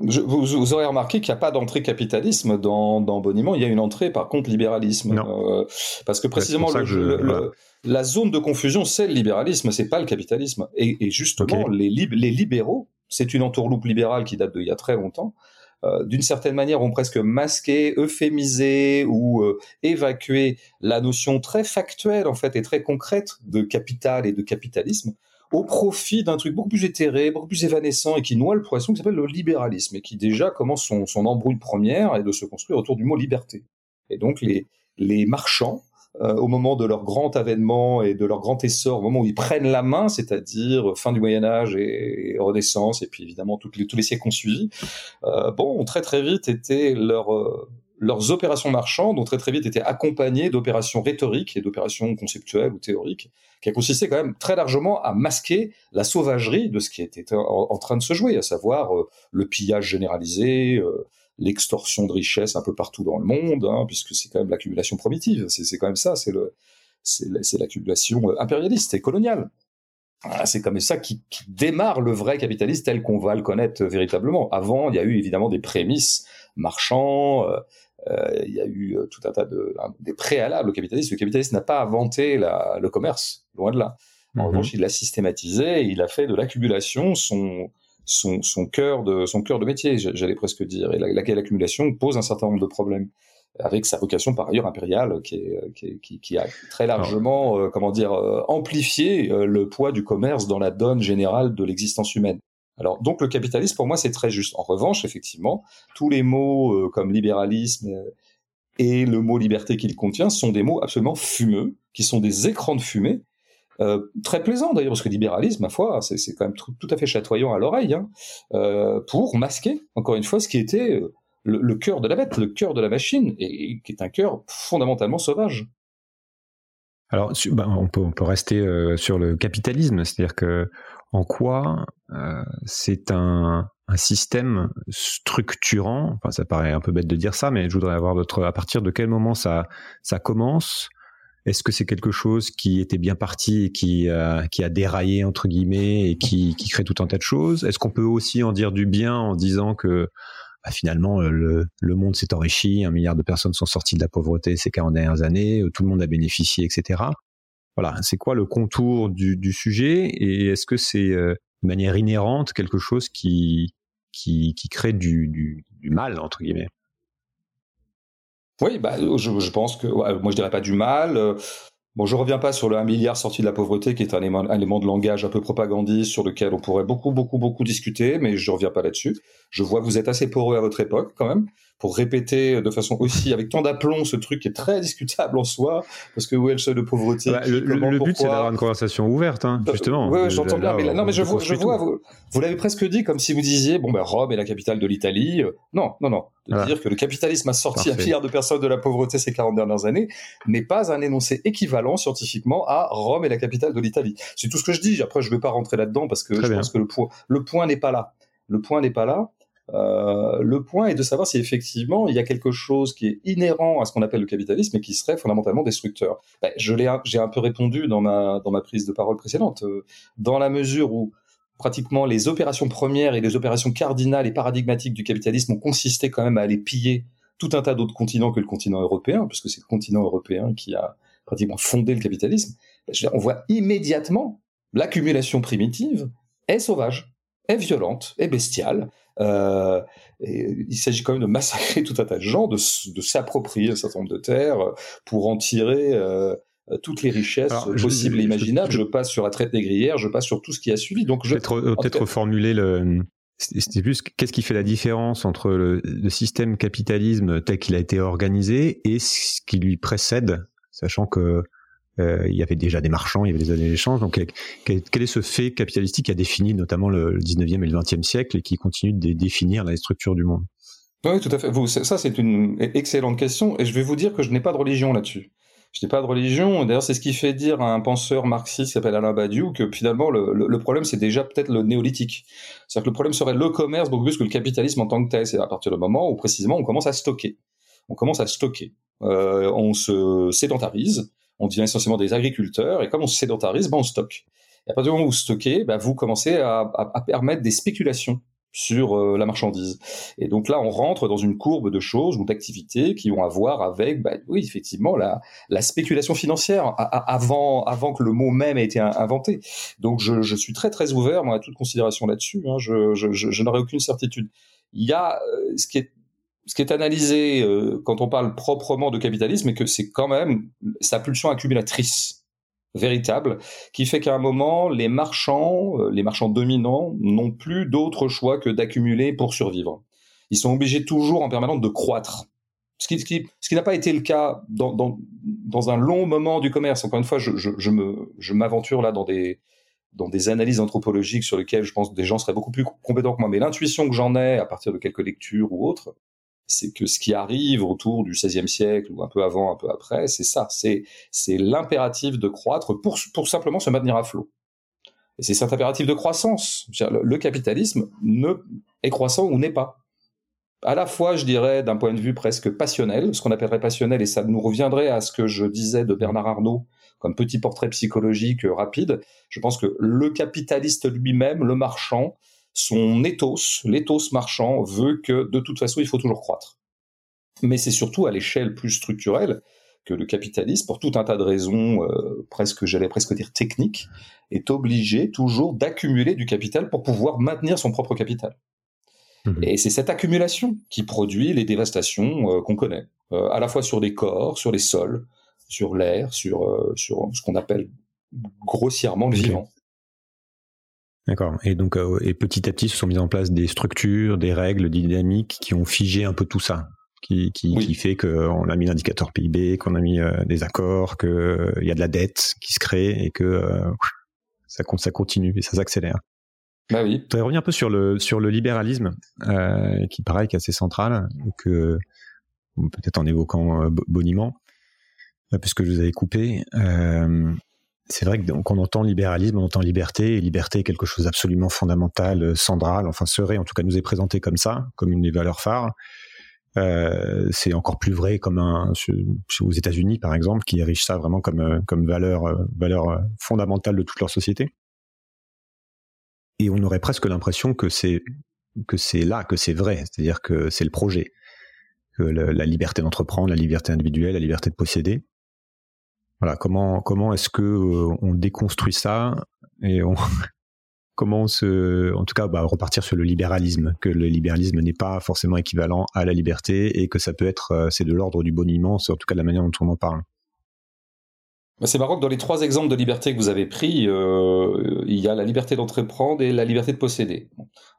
vous, aurez remarqué qu'il n'y a pas d'entrée capitalisme dans, dans Boniment, il y a une entrée par contre libéralisme. Euh, parce que précisément, la zone de confusion, c'est le libéralisme, c'est pas le capitalisme. Et, et justement, les, les libéraux c'est une entourloupe libérale qui date d'il y a très longtemps, euh, d'une certaine manière ont presque masqué, euphémisé ou euh, évacué la notion très factuelle en fait et très concrète de capital et de capitalisme au profit d'un truc beaucoup plus éthéré, beaucoup plus évanescent et qui noie le poisson qui s'appelle le libéralisme et qui déjà commence son, embrouille première et de se construire autour du mot liberté. Et donc les marchands euh, au moment de leur grand avènement et de leur grand essor, au moment où ils prennent la main, c'est-à-dire fin du Moyen Âge et, Renaissance, et puis évidemment les, tous les siècles ont suivi, euh, bon, ont très très vite été euh, leurs opérations marchandes ont très très vite été accompagnées d'opérations rhétoriques et d'opérations conceptuelles ou théoriques, qui a consisté quand même très largement à masquer la sauvagerie de ce qui était en, train de se jouer, à savoir le pillage généralisé, l'extorsion de richesses un peu partout dans le monde, hein, puisque c'est quand même l'accumulation primitive, c'est quand même ça, c'est le c'est l'accumulation euh, impérialiste et coloniale. C'est comme ça qui, qui, démarre le vrai capitalisme tel qu'on va le connaître véritablement. Avant, il y a eu évidemment des prémices marchands, euh, euh il y a eu euh, tout un tas de des préalables au capitalisme. Le capitalisme n'a pas inventé la, le commerce, loin de là. En mm-hmm. revanche, il l'a systématisé, et il a fait de l'accumulation son son, son cœur de son cœur de métier, j'allais presque dire, et laquelle accumulation pose un certain nombre de problèmes avec sa vocation par ailleurs impériale qui, est, qui, qui, a très largement, euh, comment dire, euh, amplifié euh, le poids du commerce dans la donne générale de l'existence humaine. Alors donc le capitalisme pour moi c'est très juste. En revanche, effectivement, tous les mots euh, comme libéralisme euh, et le mot liberté qu'il contient sont des mots absolument fumeux, qui sont des écrans de fumée. Euh, très plaisants d'ailleurs, parce que libéralisme, ma foi, c'est quand même tout, à fait chatoyant à l'oreille, hein, euh, pour masquer, encore une fois, ce qui était euh, le, cœur de la bête, le cœur de la machine, et, qui est un cœur fondamentalement sauvage. Alors, bah, on, peut, rester sur le capitalisme, c'est-à-dire que en quoi c'est un, système structurant. Enfin, ça paraît un peu bête de dire ça, mais je voudrais avoir votre. À partir de quel moment ça commence Est-ce que c'est quelque chose qui était bien parti et qui euh, a déraillé entre guillemets et qui crée tout un tas de choses? Est-ce qu'on peut aussi en dire du bien en disant que bah, finalement, euh, le, monde s'est enrichi, un milliard de personnes sont sorties de la pauvreté ces 40 dernières années, euh, tout le monde a bénéficié, etc. Voilà, c'est quoi le contour du, sujet? Et est-ce que c'est de manière inhérente quelque chose qui, qui, crée du mal, entre guillemets? Oui, bah, je, je pense que, moi je dirais pas du mal. Bon, je reviens pas sur le 1 milliard sorti de la pauvreté, qui est un élément, un élément, de langage un peu propagandiste sur lequel on pourrait beaucoup, beaucoup, beaucoup discuter, mais je reviens pas là-dessus. Je vois que vous êtes assez poreux à votre époque, quand même, pour répéter de façon aussi avec tant d'aplomb ce truc qui est très discutable en soi, parce que où est le seuil de pauvreté bah, Le, but, c'est d'avoir une conversation ouverte, hein, justement. Oui, ouais, j'entends bien, mais, non, mais je, vois, je vois vous, vous l'avez presque dit comme si vous disiez, bon, ben, Rome est la capitale de l'Italie. Non, non, non. De voilà. dire que le capitalisme a sorti Parfait. un milliard de personnes de la pauvreté ces 40 dernières années n'est pas un énoncé équivalent scientifiquement à Rome est la capitale de l'Italie. C'est tout ce que je dis. Après, je ne vais pas rentrer là-dedans parce que Très je bien. pense que le point, le point n'est pas là. Le point n'est pas là. Euh, le point est de savoir si effectivement il y a quelque chose qui est inhérent à ce qu'on appelle le capitalisme et qui serait fondamentalement destructeur. Ben, je l'ai, j'ai un peu répondu dans ma dans ma prise de parole précédente, euh, dans la mesure où pratiquement les opérations premières et les opérations cardinales et paradigmatiques du capitalisme ont consisté quand même à aller piller tout un tas d'autres continents que le continent européen, puisque c'est le continent européen qui a pratiquement fondé le capitalisme. Ben, on voit immédiatement l'accumulation primitive est sauvage, est violente, est bestiale, euh, et il s'agit quand même de massacrer tout un tas de gens, de, de s'approprier un certain nombre de terres euh, pour en tirer euh, toutes les richesses Alors, possibles je, et imaginables. Je, je, passe sur la traite négrière, je passe sur tout ce qui a suivi. Donc, peut-être peut reformuler le. C'était plus qu'est-ce qui fait la différence entre le, le système capitalisme tel qu'il a été organisé et ce qui lui précède, sachant que il y avait déjà des marchands, il y avait des années d'échange. Donc, quel, est ce fait capitalistique qui a défini notamment le, le 19e et le 20e siècle et qui continue de définir la structure du monde? Oui, tout à fait. Ça, c'est une excellente question et je vais vous dire que je n'ai pas de religion là-dessus. Je n'ai pas de religion. D'ailleurs, c'est ce qui fait dire à un penseur marxiste qui s'appelle Alain Badiou que finalement, le, le, le problème, c'est déjà peut-être le néolithique. C'est-à-dire que le problème serait le commerce beaucoup plus que le capitalisme en tant que tel. C'est à partir du moment où, précisément, on commence à stocker. On commence à stocker. Euh, on se sédentarise on devient essentiellement des agriculteurs, et comme on se sédentarise, ben on stocke. Et à partir du moment où vous stockez, ben vous commencez à, à, à permettre des spéculations sur euh, la marchandise. Et donc là, on rentre dans une courbe de choses ou d'activités qui ont à voir avec, bah, oui, effectivement, la, la spéculation financière avant, avant que le mot même ait été inventé. Donc je, je suis très très ouvert moi, à toute considération là-dessus. Hein. Je, je, je n'aurai aucune certitude. Il y a euh, ce qui est ce qui est analysé euh, quand on parle proprement de capitalisme, et que c'est quand même sa pulsion accumulatrice véritable, qui fait qu'à un moment, les marchands, euh, les marchands dominants, n'ont plus d'autre choix que d'accumuler pour survivre. Ils sont obligés toujours en permanence de croître. Ce qui, n'a pas été le cas dans, un long moment du commerce. Encore une fois, je m'aventure là dans des, dans des analyses anthropologiques sur lesquelles je pense que des gens seraient beaucoup plus compétents que moi. Mais l'intuition que j'en ai à partir de quelques lectures ou autres, c'est que ce qui arrive autour du XVIe siècle ou un peu avant, un peu après, c'est ça, c'est l'impératif de croître pour pour simplement se maintenir à flot. Et c'est cet impératif de croissance. Le capitalisme est croissant ou n'est pas. À la fois, je dirais, d'un point de vue presque passionnel, ce qu'on appellerait passionnel, et ça nous reviendrait à ce que je disais de Bernard Arnault comme petit portrait psychologique rapide. Je pense que le capitaliste lui-même, le marchand, son ethos, l'ethos marchand veut que de toute façon il faut toujours croître. Mais c'est surtout à l'échelle plus structurelle que le capitalisme, pour tout un tas de raisons, euh, presque, j'allais presque dire techniques, est obligé toujours d'accumuler du capital pour pouvoir maintenir son propre capital. Mmh. Et c'est cette accumulation qui produit les dévastations euh, qu'on connaît, euh, à la fois sur les corps, sur les sols, sur l'air, sur, sur ce qu'on appelle grossièrement le vivant. D'accord. Et donc, euh, et petit à petit, se sont mises en place des structures, des règles, des dynamiques qui ont figé un peu tout ça, qui, qui, Oui. qui fait qu'on a mis l'indicateur PIB, qu'on a mis euh, des accords, qu'il y a de la dette qui se crée et que euh, ça, ça continue et ça s'accélère. Bah oui. Je voudrais revenir un peu sur le, sur le libéralisme, euh, qui pareil, qui est assez central, que peut-être en évoquant euh, Bo- boniment, euh, puisque je vous avais coupé. C'est vrai que donc, on entend libéralisme, on entend liberté, et liberté est quelque chose d'absolument fondamental, euh, central, enfin serait, en tout cas nous est présenté comme ça, comme une des valeurs phares. Euh, c'est encore plus vrai comme aux États-Unis par exemple, qui érigent ça vraiment comme euh, comme valeur valeur fondamentale de toute leur société. Et on aurait presque l'impression que c'est que c'est là que c'est vrai, c'est-à-dire que c'est le projet, que la liberté d'entreprendre, la liberté individuelle, la liberté de posséder. Voilà, comment comment est-ce que euh, on déconstruit ça et on comment on se en tout cas bah, repartir sur le libéralisme, que le libéralisme n'est pas forcément équivalent à la liberté et que ça peut être euh, c'est de l'ordre du boniment, c'est en tout cas de la manière dont on en parle. Bah, C'est marrant que dans les trois exemples de liberté que vous avez pris, euh, il y a la liberté d'entreprendre et la liberté de posséder.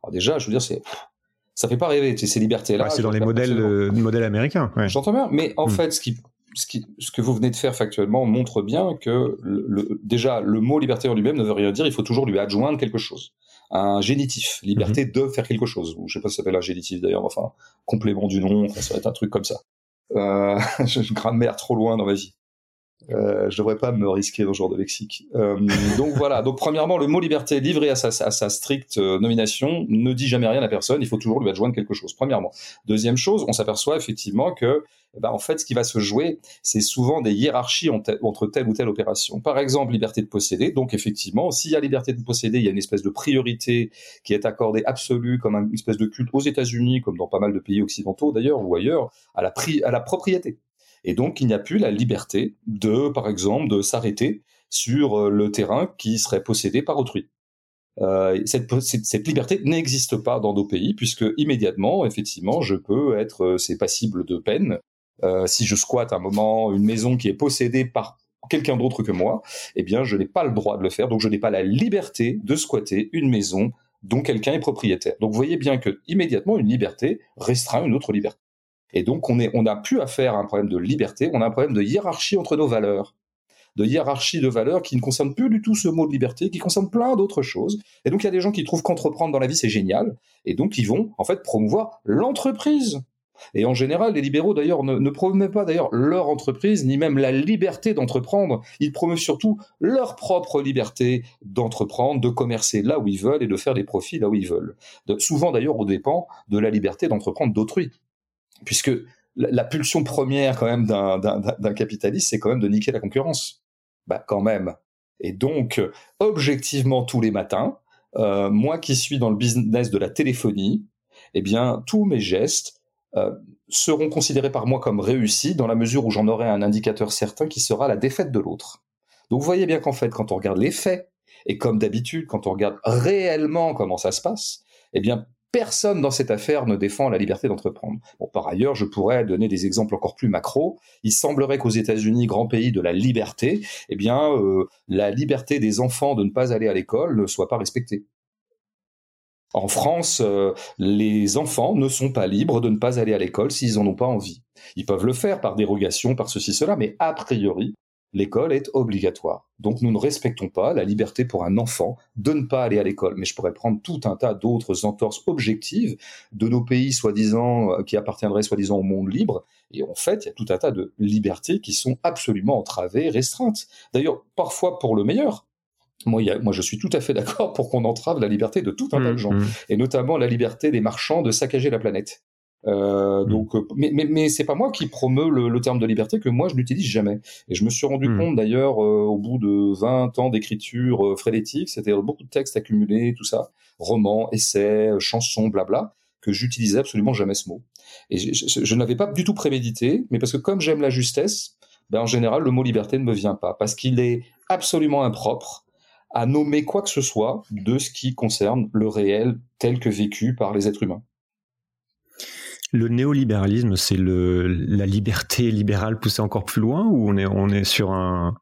Alors déjà, je veux dire, c'est ça fait pas rêver ces libertés-là. C'est dans les modèles euh, modèles américains. ouais. J'entends bien, mais en Hmm. fait, ce, qui, ce, qui, ce que vous venez de faire factuellement montre bien que le, le- déjà, le mot liberté en lui-même ne veut rien dire, il faut toujours lui adjoindre quelque chose. Un génitif, liberté Mhm. de faire quelque chose. Ou je sais pas si ça s'appelle un génitif d'ailleurs, enfin, complément du nom, ça va être un truc comme ça. Euh, une grammaire trop loin dans ma vie. Euh, je devrais pas me risquer ce genre de lexique. Euh, donc voilà. Donc premièrement, le mot liberté livré à sa, à sa stricte euh, nomination ne dit jamais rien à personne. Il faut toujours lui adjoindre quelque chose. Premièrement. Deuxième chose, on s'aperçoit effectivement que, eh ben, en fait, ce qui va se jouer, c'est souvent des hiérarchies entre telle ou telle opération. Par exemple, liberté de posséder. Donc effectivement, s'il y a liberté de posséder, il y a une espèce de priorité qui est accordée absolue comme une espèce de culte aux États-Unis, comme dans pas mal de pays occidentaux d'ailleurs ou ailleurs, à la, à la propriété. Et donc, il n'y a plus la liberté de, par exemple, de s'arrêter sur euh, le terrain qui serait possédé par autrui. Euh, cette, liberté n'existe pas dans nos pays, puisque immédiatement, effectivement, je peux être, euh, c'est passible de peine. Si je squatte un moment une maison qui est possédée par quelqu'un d'autre que moi, eh bien, je n'ai pas le droit de le faire, donc je n'ai pas la liberté de squatter une maison dont quelqu'un est propriétaire. Donc, vous voyez bien que immédiatement, une liberté restreint une autre liberté. Et donc, on n'a plus affaire à un problème de liberté, on a un problème de hiérarchie entre nos valeurs, de hiérarchie de valeurs qui ne concerne plus du tout ce mot de liberté, qui concerne plein d'autres choses. Et donc, il y a des gens qui trouvent qu'entreprendre dans la vie c'est génial, et donc ils vont en fait promouvoir l'entreprise. Et en général, les libéraux d'ailleurs ne, ne promeuvent pas d'ailleurs leur entreprise, ni même la liberté d'entreprendre. Ils promeuvent surtout leur propre liberté d'entreprendre, de commercer là où ils veulent et de faire des profits là où ils veulent. Souvent d'ailleurs au dépens de la liberté d'entreprendre d'autrui puisque la, pulsion première quand même d'un- capitaliste, c'est quand même de niquer la concurrence. Bah quand même. Et donc, objectivement, tous les matins, euh, moi qui suis dans le business de la téléphonie, eh bien, tous mes gestes euh, seront considérés par moi comme réussis dans la mesure où j'en aurai un indicateur certain qui sera la défaite de l'autre. Donc, vous voyez bien qu'en fait, quand on regarde les faits, et comme d'habitude, quand on regarde réellement comment ça se passe, eh bien, personne dans cette affaire ne défend la liberté d'entreprendre. Bon, par ailleurs, je pourrais donner des exemples encore plus macro. Il semblerait qu'aux États-Unis, grand pays de la liberté, eh bien, euh, la liberté des enfants de ne pas aller à l'école ne soit pas respectée. En France, euh, les enfants ne sont pas libres de ne pas aller à l'école s'ils en ont pas envie. Ils peuvent le faire par dérogation, par ceci, cela, mais a priori, l'école est obligatoire. Donc nous ne respectons pas la liberté pour un enfant de ne pas aller à l'école. Mais je pourrais prendre tout un tas d'autres entorses objectives de nos pays soi-disant euh, qui appartiendraient soi-disant au monde libre. Et en fait, il y a tout un tas de libertés qui sont absolument entravées, restreintes. D'ailleurs, parfois pour le meilleur. Moi, il y a- moi, je suis tout à fait d'accord pour qu'on entrave la liberté de tout un tas de gens, Mmh, mmh. et notamment la liberté des marchands de saccager la planète. Euh, donc, euh, mais, mais, mais c'est pas moi qui promeut le, le terme de liberté que moi je n'utilise jamais. Et je me suis rendu Mm. compte d'ailleurs euh, au bout de 20 ans d'écriture euh, frénétique, c'est-à-dire beaucoup de textes accumulés, tout ça, romans, essais, euh, chansons, blabla, que j'utilisais absolument jamais ce mot. Et je, je, je n'avais pas du tout prémédité, mais parce que comme j'aime la justesse, ben en général le mot liberté ne me vient pas, parce qu'il est absolument impropre à nommer quoi que ce soit de ce qui concerne le réel tel que vécu par les êtres humains. Le néolibéralisme, c'est le la liberté libérale poussée encore plus loin ou on est on est sur un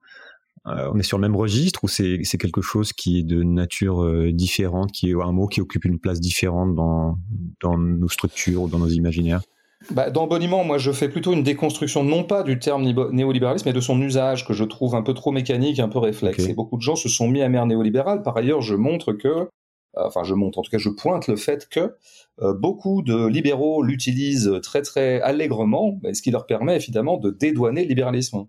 on est sur le même registre ou c'est quelque chose qui est de nature différente, qui est un mot qui occupe une place différente dans, dans nos structures ou dans nos imaginaires? Bah, dans Boniment, moi, je fais plutôt une déconstruction, non pas du terme néolibéralisme, mais de son usage, que je trouve un peu trop mécanique, un peu réflexe. Et beaucoup de gens se sont mis à mer néolibéral. Par ailleurs, je montre que euh, enfin je montre, en tout cas je pointe le fait que euh, beaucoup de libéraux l'utilisent très très allègrement, ce qui leur permet évidemment de dédouaner le libéralisme.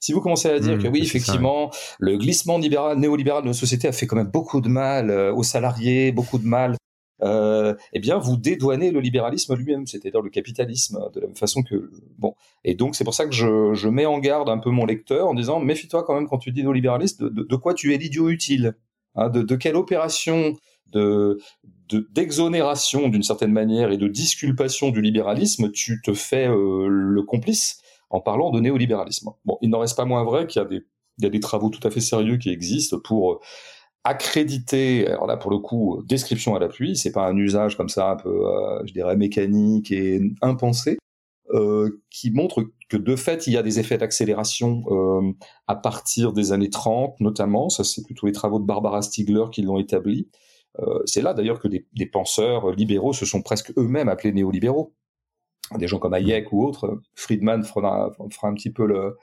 Si vous commencez à dire mmh, que oui, effectivement, le glissement libéral, néolibéral de nos sociétés a fait quand même beaucoup de mal euh, aux salariés, beaucoup de mal euh, eh bien, vous dédouanez le libéralisme lui-même, c'est-à-dire le capitalisme, de la même façon que bon. Et donc, c'est pour ça que je, je, mets en garde un peu mon lecteur en disant méfie-toi quand même quand tu dis néolibéraliste, de, de, quoi tu es l'idiot utile, hein, de, de quelle opération de d'exonération d'une certaine manière et de disculpation du libéralisme, tu te fais euh, le complice en parlant de néolibéralisme. Bon, il n'en reste pas moins vrai qu'il y a des il y a des travaux tout à fait sérieux qui existent pour accrédité, alors là pour le coup, description à l'appui, c'est pas un usage comme ça un peu, euh, je dirais, mécanique et impensé, euh, qui montre que de fait il y a des effets d'accélération euh, à partir des années 30 notamment, ça c'est plutôt les travaux de Barbara Stiegler qui l'ont établi. Euh, c'est là d'ailleurs que des, des, penseurs libéraux se sont presque eux-mêmes appelés néolibéraux. Des gens comme Hayek ou autres, Friedman fera, fera un petit peu le,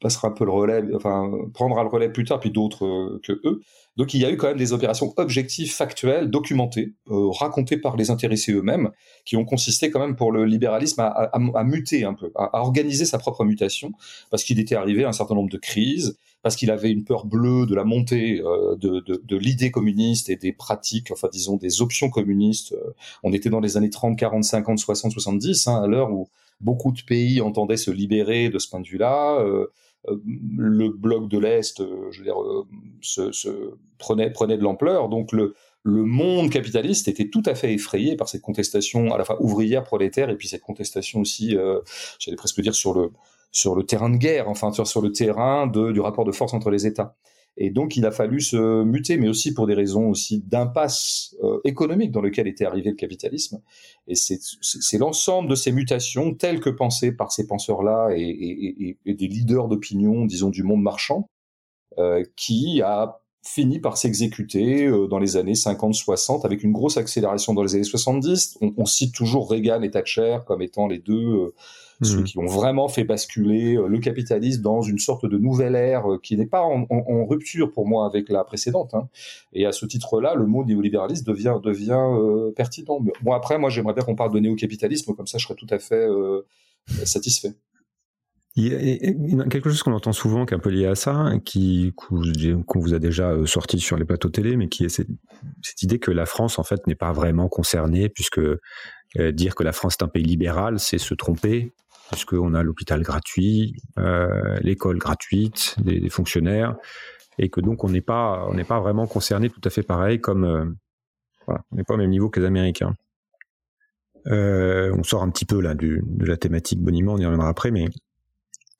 passera un peu le relais, enfin prendra le relais plus tard, puis d'autres euh, que eux. Donc il y a eu quand même des opérations objectives, factuelles, documentées, euh, racontées par les intéressés eux-mêmes, qui ont consisté quand même pour le libéralisme à, muter un peu, à, organiser sa propre mutation, parce qu'il était arrivé à un certain nombre de crises, parce qu'il avait une peur bleue de la montée euh, de, de, l'idée communiste et des pratiques, enfin disons des options communistes. on était dans les années 30, 40, 50, 60, 70, hein, à l'heure où beaucoup de pays entendaient se libérer de ce point de vue-là. Euh, euh, le bloc de l'Est, euh, se, prenait, prenait de l'ampleur. Donc le, le monde capitaliste était tout à fait effrayé par cette contestation à la fois ouvrière, prolétaire, et puis cette contestation aussi, j'allais presque dire, sur le, sur le terrain de guerre, enfin sur le terrain de, du rapport de force entre les États. Et donc, il a fallu se muter, mais aussi pour des raisons aussi d'impasse euh, économique dans lequel était arrivé le capitalisme. Et c'est l'ensemble de ces mutations, telles que pensées par ces penseurs-là et, des leaders d'opinion, disons, du monde marchand, euh, qui a fini par s'exécuter euh, dans les années 50-60 avec une grosse accélération dans les années 70. On, on, cite toujours Reagan et Thatcher comme étant les deux ceux mmh. qui ont vraiment fait basculer euh, le capitalisme dans une sorte de nouvelle ère euh, qui n'est pas en, en, en, rupture pour moi avec la précédente. Hein. Et à ce titre-là, le mot néolibéralisme devient devient euh, pertinent. Bon après, moi j'aimerais bien qu'on parle de néo-capitalisme, comme ça je serais tout à fait euh, satisfait. Il y a quelque chose qu'on entend souvent qui est un peu lié à ça, qui qu'on vous a déjà sorti sur les plateaux télé, mais qui est cette, cette idée que la France en fait n'est pas vraiment concernée, puisque euh, dire que la France est un pays libéral, c'est se tromper, puisqu'on a l'hôpital gratuit, euh, l'école gratuite, des, fonctionnaires, et que donc on n'est pas, on n'est pas vraiment concerné tout à fait pareil comme, euh, on n'est pas au même niveau que les Américains. Euh, on sort un petit peu là de la thématique boniment, on y reviendra après, mais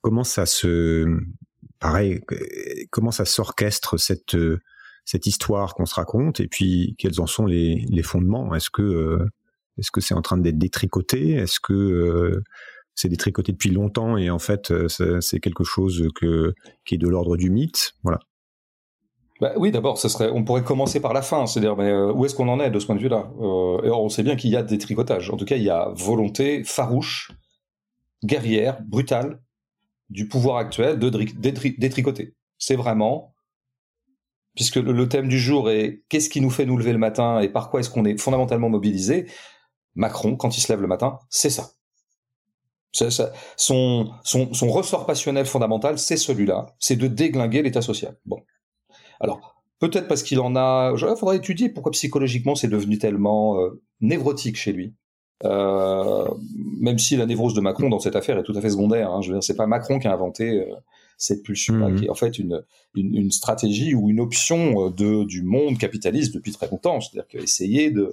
comment ça se, pareil, comment ça s'orchestre cette cette histoire qu'on se raconte, et puis quels en sont les, les fondements? Est-ce que est-ce que c'est en train d'être détricoté? Est-ce que c'est détricoté depuis longtemps et en fait euh, c'est quelque chose qui est de l'ordre du mythe. Voilà. Bah oui, d'abord, on pourrait commencer par la fin, c'est-à-dire mais, euh, où est-ce qu'on en est de ce point de vue-là? Euh, et On sait bien qu'il y a des tricotages. En tout cas, il y a volonté farouche, guerrière, brutale du pouvoir actuel de détricoter. C'est vraiment, puisque le, thème du jour est qu'est-ce qui nous fait nous lever le matin et par quoi est-ce qu'on est fondamentalement mobilisé. Macron, quand il se lève le matin, c'est ça. Ça, ça, son, son, son, ressort passionnel fondamental, c'est celui-là, c'est de déglinguer l'état social. Bon. Alors, peut-être parce qu'il en a... Il faudrait étudier pourquoi psychologiquement c'est devenu tellement euh, névrotique chez lui. Euh, même si la névrose de Macron dans cette affaire est tout à fait secondaire. Hein, je veux dire, c'est pas Macron qui a inventé euh, cette pulsion-là, mmh. qui est en fait une, une, une, stratégie ou une option de, du monde capitaliste depuis très longtemps. C'est-à-dire qu'essayer de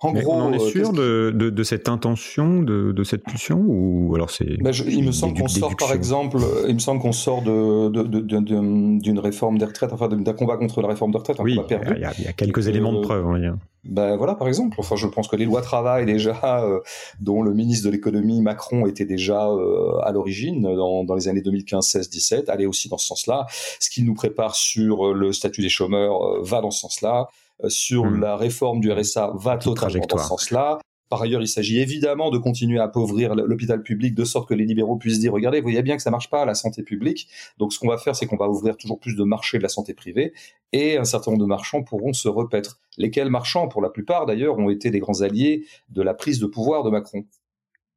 En Mais gros, on en est euh, sûr de, de, de cette intention, de, de cette pulsion, ou alors c'est. Ben, je- il me semble qu'on sort, par exemple, euh, il me semble qu'on sort d'une réforme des retraites, enfin d'un combat contre la réforme des retraites, un Oui, combat perdu. il y, a- il y a quelques Euh, éléments de preuve, dire. Ben voilà, par exemple. Enfin, je pense que les lois travail déjà, euh, dont le ministre de l'économie Macron était déjà euh, à l'origine dans, dans les années 2015, 16, 17, allaient aussi dans ce sens-là. Ce qu'il nous prépare sur euh, le statut des chômeurs euh, va dans ce sens-là. Euh, sur Hmm. la réforme du RSA va totalement dans ce sens-là. Par ailleurs, il s'agit évidemment de continuer à appauvrir l'hôpital public de sorte que les libéraux puissent dire regardez, vous voyez bien que ça marche pas à la santé publique. Donc, ce qu'on va faire, c'est qu'on va ouvrir toujours plus de marchés de la santé privée et un certain nombre de marchands pourront se repaître. Lesquels marchands, pour la plupart d'ailleurs, ont été des grands alliés de la prise de pouvoir de Macron.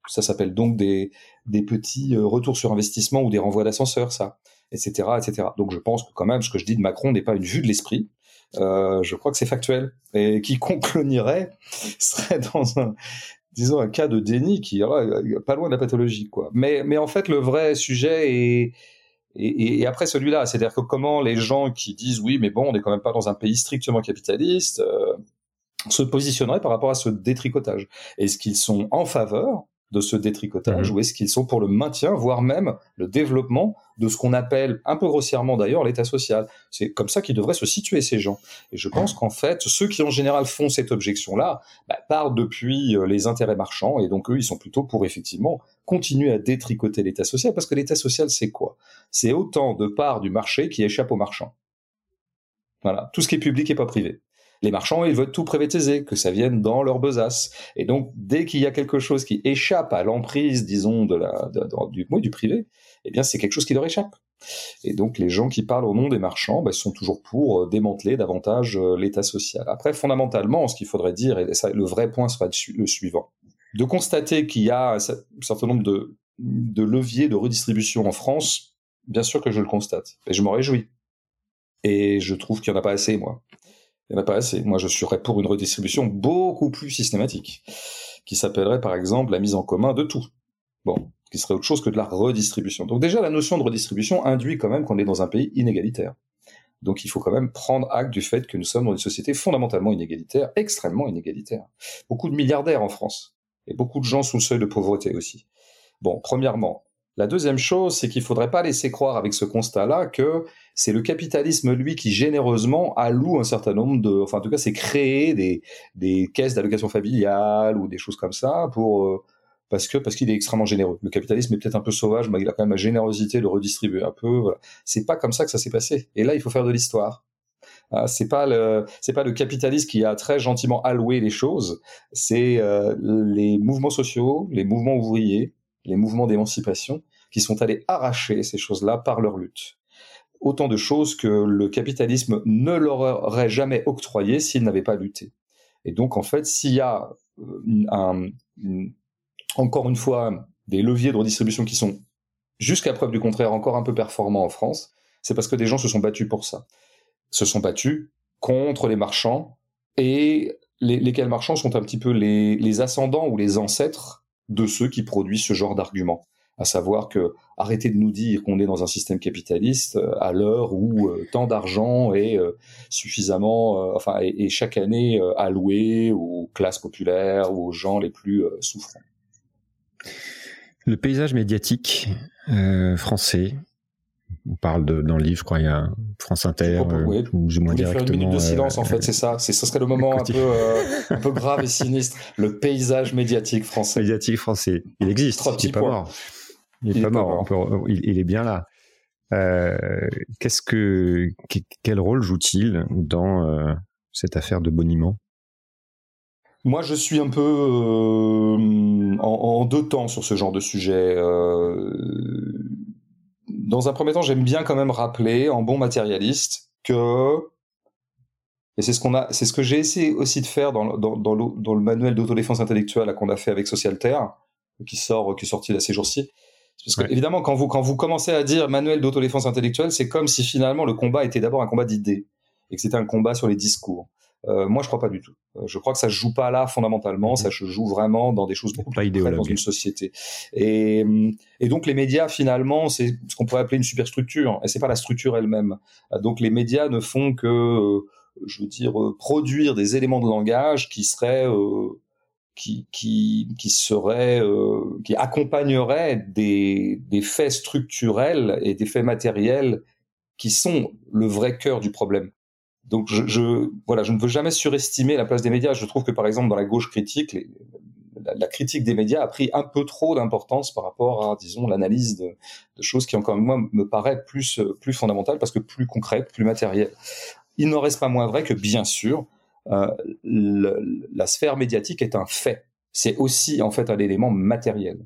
Ça s'appelle donc des, des petits euh, retours sur investissement ou des renvois d'ascenseur, ça, etc., etc. Donc, je pense que quand même, ce que je dis de Macron n'est pas une vue de l'esprit. Euh, je crois que c'est factuel. Et quiconque le nierait serait dans un, disons, un cas de déni qui ira euh, pas loin de la pathologie, quoi. Mais, mais en fait, le vrai sujet est, et après celui-là, c'est-à-dire que comment les gens qui disent oui, mais bon, on n'est quand même pas dans un pays strictement capitaliste, euh, se positionneraient par rapport à ce détricotage. Est-ce qu'ils sont en faveur de ce détricotage Mhm. ou est-ce qu'ils sont pour le maintien, voire même le développement de ce qu'on appelle, un peu grossièrement d'ailleurs, l'état social C'est comme ça qu'ils devraient se situer, ces gens. Et je pense qu'en fait, ceux qui en général font cette objection-là bah, parlent depuis euh, les intérêts marchands et donc eux, ils sont plutôt pour effectivement continuer à détricoter l'état social parce que l'état social, c'est quoi? C'est autant de parts du marché qui échappent aux marchands. Voilà, tout ce qui est public et pas privé. Les marchands, ils veulent tout privatiser, que ça vienne dans leur besace. Et donc, dès qu'il y a quelque chose qui échappe à l'emprise, disons, du, du privé, eh bien, c'est quelque chose qui leur échappe. Et donc, les gens qui parlent au nom des marchands ben, sont toujours pour euh, démanteler davantage euh, l'État social. Après, fondamentalement, ce qu'il faudrait dire, et ça, le vrai point sera le su- le suivant, de constater qu'il y a un certain nombre de, de leviers de redistribution en France, bien sûr que je le constate. Et je m'en réjouis. Et je trouve qu'il n'y en a pas assez, moi. Il n'y en a pas assez. Moi, je serais pour une redistribution beaucoup plus systématique, qui s'appellerait par exemple la mise en commun de tout. Bon, qui serait autre chose que de la redistribution. Donc déjà, la notion de redistribution induit quand même qu'on est dans un pays inégalitaire. Donc il faut quand même prendre acte du fait que nous sommes dans une société fondamentalement inégalitaire, extrêmement inégalitaire. Beaucoup de milliardaires en France, et beaucoup de gens sous le seuil de pauvreté aussi. Bon, premièrement. La deuxième chose, c'est qu'il ne faudrait pas laisser croire avec ce constat-là que c'est le capitalisme, lui, qui généreusement alloue un certain nombre de... Enfin, en tout cas, c'est créer des, caisses d'allocation familiale ou des choses comme ça pour... euh, parce que parce qu'il est extrêmement généreux. Le capitalisme est peut-être un peu sauvage, mais il a quand même la générosité de redistribuer un peu. Voilà. C'est pas comme ça que ça s'est passé. Et là, il faut faire de l'histoire. Ah, c'est pas le c'est pas le capitaliste qui a très gentiment alloué les choses. C'est euh, les mouvements sociaux, les mouvements ouvriers, les mouvements d'émancipation qui sont allés arracher ces choses-là par leur lutte. Autant de choses que le capitalisme ne leur aurait jamais octroyé s'il n'avait pas lutté. Et donc, en fait, s'il y a euh, encore une fois des leviers de redistribution qui sont, jusqu'à preuve du contraire, encore un peu performants en France, c'est parce que des gens se sont battus pour ça. Se sont battus contre les marchands et les, lesquels marchands sont un petit peu les ascendants ou les ancêtres de ceux qui produisent ce genre d'arguments. À savoir que arrêtez de nous dire qu'on est dans un système capitaliste euh, à l'heure où euh, tant d'argent est euh, suffisamment, enfin, chaque année alloué aux classes populaires aux gens les plus souffrants. Le paysage médiatique français, on parle de, dans le livre, je crois, il y a France Inter, Je euh, oui. ou Vous voulez faire une minute de silence, euh, en fait, c'est ça. C'est, ce serait le moment un peu, continue. euh, un peu grave et sinistre. Le paysage médiatique français. médiatique français. Il existe, Trois il petits est pas points. mort. Il est Il pas mort, mort. on peut- il, il est bien là. Euh, qu'est-ce que, que- quel rôle joue-t-il dans euh, cette affaire de boniment Moi, je suis un peu euh, en, en deux temps sur ce genre de sujet. Dans un premier temps, j'aime bien quand même rappeler, en bon matérialiste, que et c'est ce qu'on a, c'est ce que j'ai essayé aussi de faire dans, le- dans, dans, le, dans le manuel d'autodéfense intellectuelle qu'on a fait avec Socialterre, qui sort, qui est sorti là ces jours-ci. Parce que Ouais. évidemment, quand vous quand vous commencez à dire manuel d'autodéfense intellectuelle, c'est comme si finalement le combat était d'abord un combat d'idées et que c'était un combat sur les discours. Euh, moi, je crois pas du tout. Euh, Je crois que ça se joue pas là fondamentalement. Ça se joue vraiment dans des choses beaucoup Pas plus dans une société. Et, hum, et donc les médias finalement, c'est ce qu'on pourrait appeler une superstructure. Et c'est pas la structure elle-même. Euh, Donc les médias ne font que euh, je veux dire, produire des éléments de langage qui seraient qui, qui, qui serait, euh, qui accompagnerait des, des faits structurels et des faits matériels qui sont le vrai cœur du problème. Donc, je, je, voilà, je ne veux jamais surestimer la place des médias. Je trouve que, par exemple, dans la gauche critique, la, critique des médias a pris un peu trop d'importance par rapport à, disons, l'analyse de, choses qui, encore fois, me paraît plus, plus fondamentale parce que plus concrète, plus matérielle. Il n'en reste pas moins vrai que, bien sûr, euh, la sphère médiatique est un fait. C'est aussi en fait un élément matériel.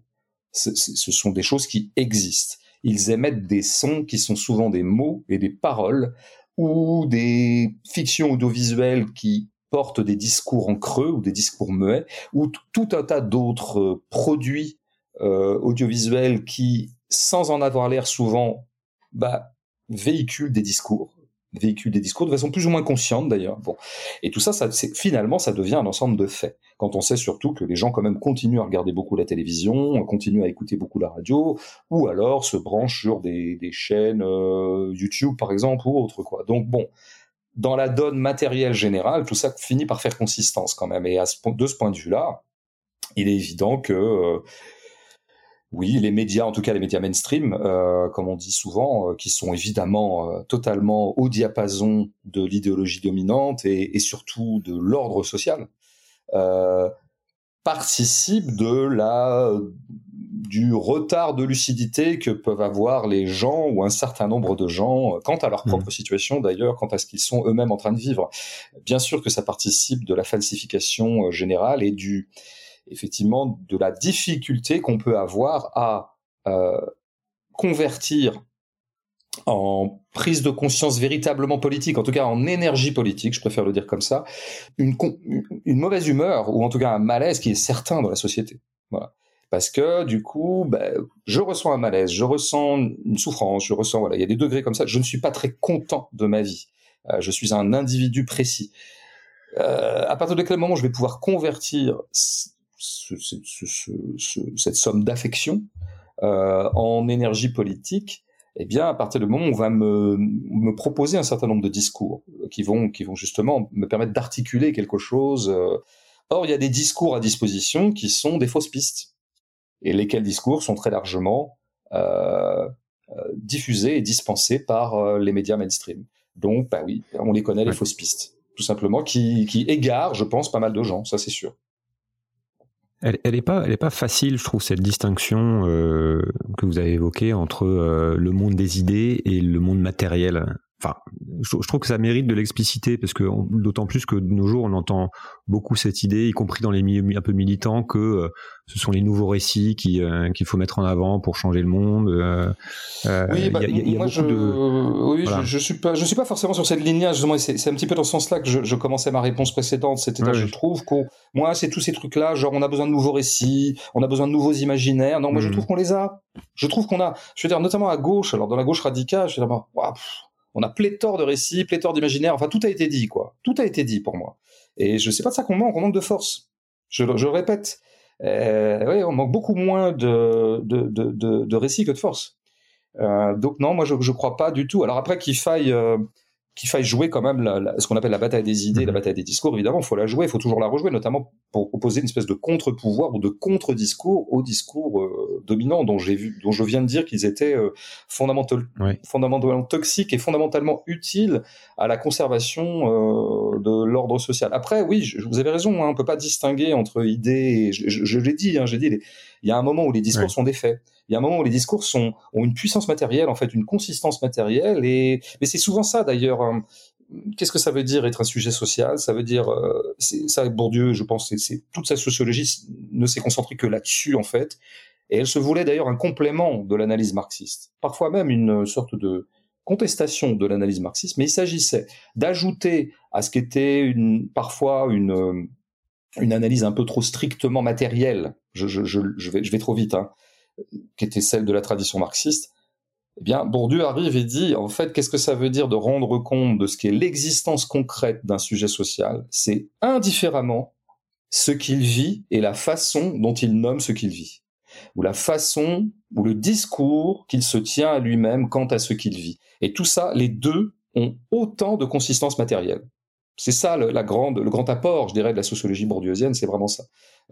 ce sont des choses qui existent. Ils émettent des sons qui sont souvent des mots et des paroles ou des fictions audiovisuelles qui portent des discours en creux ou des discours muets ou tout un tas d'autres euh, produits euh, audiovisuels qui, sans en avoir l'air souvent, bah, véhiculent des discours véhicule des discours de façon plus ou moins consciente d'ailleurs. Bon, et tout ça, ça finalement, ça devient un ensemble de faits. Quand on sait surtout que les gens quand même continuent à regarder beaucoup la télévision, continuent à écouter beaucoup la radio, ou alors se branchent sur des, des chaînes euh, YouTube par exemple ou autre quoi. Donc bon, dans la donne matérielle générale, tout ça finit par faire consistance quand même. Et à ce, de ce point de vue-là, il est évident que euh, oui, les médias, en tout cas les médias mainstream, euh, comme on dit souvent, euh, qui sont évidemment euh, totalement au diapason de l'idéologie dominante et, et, surtout de l'ordre social, participent de la du retard de lucidité que peuvent avoir les gens ou un certain nombre de gens quant à leur propre mmh. situation d'ailleurs, quant à ce qu'ils sont eux-mêmes en train de vivre. Bien sûr que ça participe de la falsification générale et du effectivement de la difficulté qu'on peut avoir à euh, convertir en prise de conscience véritablement politique, en tout cas en énergie politique, je préfère le dire comme ça, une, mauvaise humeur ou en tout cas un malaise qui est certain dans la société. Voilà. Parce que du coup, ben, je ressens un malaise, je ressens une souffrance, je ressens voilà, il y a des degrés comme ça. Je ne suis pas très content de ma vie. Euh, je suis un individu précis. Euh, à partir de quel moment je vais pouvoir convertir ce, ce, ce, cette somme d'affection euh, en énergie politique, eh bien, à partir du moment où on va me, me, proposer un certain nombre de discours qui vont, qui vont justement me permettre d'articuler quelque chose. Euh. Or, il y a des discours à disposition qui sont des fausses pistes, et lesquels discours sont très largement euh, diffusés et dispensés par les médias mainstream. Donc, bah oui, on les connaît, les fausses pistes, tout simplement, qui, qui égarent, je pense, pas mal de gens, ça c'est sûr. Elle, elle est pas, elle est pas facile, je trouve, cette distinction euh, que vous avez évoquée entre euh, le monde des idées et le monde matériel. Enfin, je, je trouve que ça mérite de l'expliciter parce que d'autant plus que de nos jours, on entend beaucoup cette idée, y compris dans les milieux un peu militants, que euh, ce sont les nouveaux récits qui euh, qu'il faut mettre en avant pour changer le monde. Euh, oui, bah, y a, y a moi je, de... oui, voilà. je, je, suis pas, je suis pas forcément sur cette ligne-là. Justement, c'est un petit peu dans ce sens-là que je, je, commençais ma réponse précédente. C'était, ouais, je oui. trouve que moi, c'est tous ces trucs-là, genre on a besoin de nouveaux récits, on a besoin de nouveaux imaginaires. Non, moi, mmh. je trouve qu'on les a. Je trouve qu'on a. Je veux dire, notamment à gauche. Alors dans la gauche radicale, je veux dire, wow, on a pléthore de récits, pléthore d'imaginaires. Enfin, tout a été dit, quoi. Tout a été dit pour moi. Et je sais pas de ça qu'on manque, on manque de force. Je, le répète. Euh, oui, on manque beaucoup moins de récits que de force. Euh, donc non, moi je ne crois pas du tout. Alors après qu'il faille euh, qu'il faille jouer quand même la, la, ce qu'on appelle la bataille des idées, mmh. la bataille des discours, évidemment, il faut la jouer, il faut toujours la rejouer, notamment pour opposer une espèce de contre-pouvoir ou de contre-discours au discours euh, dominant dont j'ai vu, dont je viens de dire qu'ils étaient euh, fondamental, oui. fondamentalement toxiques et fondamentalement utiles à la conservation euh, de l'ordre social. Après, oui, je, vous avez raison, hein, on peut pas distinguer entre idées, et, je, je, je l'ai dit, hein, j'ai dit, il y a un moment où les discours oui. sont des faits il y a un moment où les discours ont une puissance matérielle, en fait, une consistance matérielle. Et mais c'est souvent ça d'ailleurs. Hein. Qu'est-ce que ça veut dire être un sujet social? Ça veut dire, euh, ça, Bourdieu, je pense, toute sa sociologie ne s'est concentrée que là-dessus en fait. Et elle se voulait d'ailleurs un complément de l'analyse marxiste, parfois même une sorte de contestation de l'analyse marxiste, mais il s'agissait d'ajouter à ce qu'était une, parfois une, une analyse un peu trop strictement matérielle. Je vais, je vais trop vite, hein qui était celle de la tradition marxiste, eh bien, Bourdieu arrive et dit, en fait, qu'est-ce que ça veut dire de rendre compte de ce qu'est l'existence concrète d'un sujet social? C'est indifféremment ce qu'il vit et la façon dont il nomme ce qu'il vit, ou la façon ou le discours qu'il se tient à lui-même quant à ce qu'il vit. Et tout ça, les deux ont autant de consistance matérielle. C'est ça le, la grande, le grand apport, je dirais, de la sociologie bourdieusienne, c'est vraiment ça,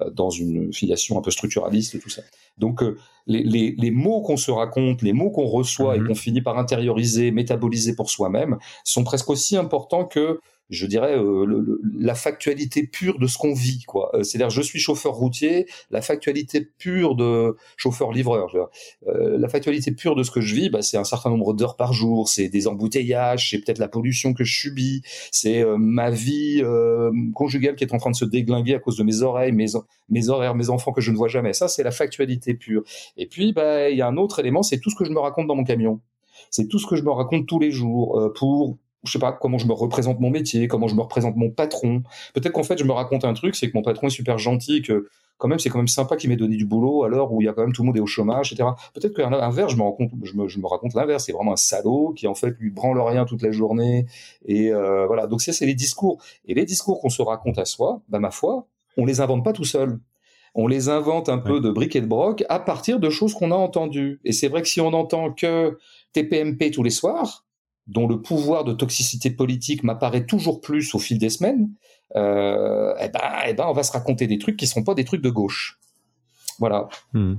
euh, dans une filiation un peu structuraliste et tout ça. Donc euh, les, les, les, mots qu'on se raconte, les mots qu'on reçoit et mhm. qu'on finit par intérioriser, métaboliser pour soi-même, sont presque aussi importants que je dirais euh, le, la factualité pure de ce qu'on vit quoi. Euh, c'est-à-dire je suis chauffeur routier la factualité pure de chauffeur livreur euh, la factualité pure de ce que je vis bah, c'est un certain nombre d'heures par jour c'est des embouteillages c'est peut-être la pollution que je subis c'est euh, ma vie conjugale qui est en train de se déglinguer à cause de mes oreilles mes mes horaires mes enfants que je ne vois jamais. Ça c'est la factualité pure. Et puis bah il y a un autre élément c'est tout ce que je me raconte dans mon camion. C'est tout ce que je me raconte tous les jours pour je sais pas comment je me représente mon métier, comment je me représente mon patron. Peut-être qu'en fait je me raconte un truc, c'est que mon patron est super gentil, que quand même c'est quand même sympa qu'il m'ait donné du boulot à l'heure où il y a quand même tout le monde est au chômage, etc. Peut-être qu'un inverse, je me raconte, je me, je me raconte l'inverse, c'est vraiment un salaud qui en fait lui branle rien toute la journée et euh, voilà. Donc ça c'est les discours et les discours qu'on se raconte à soi, bah ma foi, on les invente pas tout seul. On les invente un peu de briques et de broc à partir de choses qu'on a entendues. Et c'est vrai que si on entend que TPMP tous les soirs, dont le pouvoir de toxicité politique m'apparaît toujours plus au fil des semaines, euh, eh ben, eh ben, on va se raconter des trucs qui ne sont pas des trucs de gauche. Voilà. Hmm.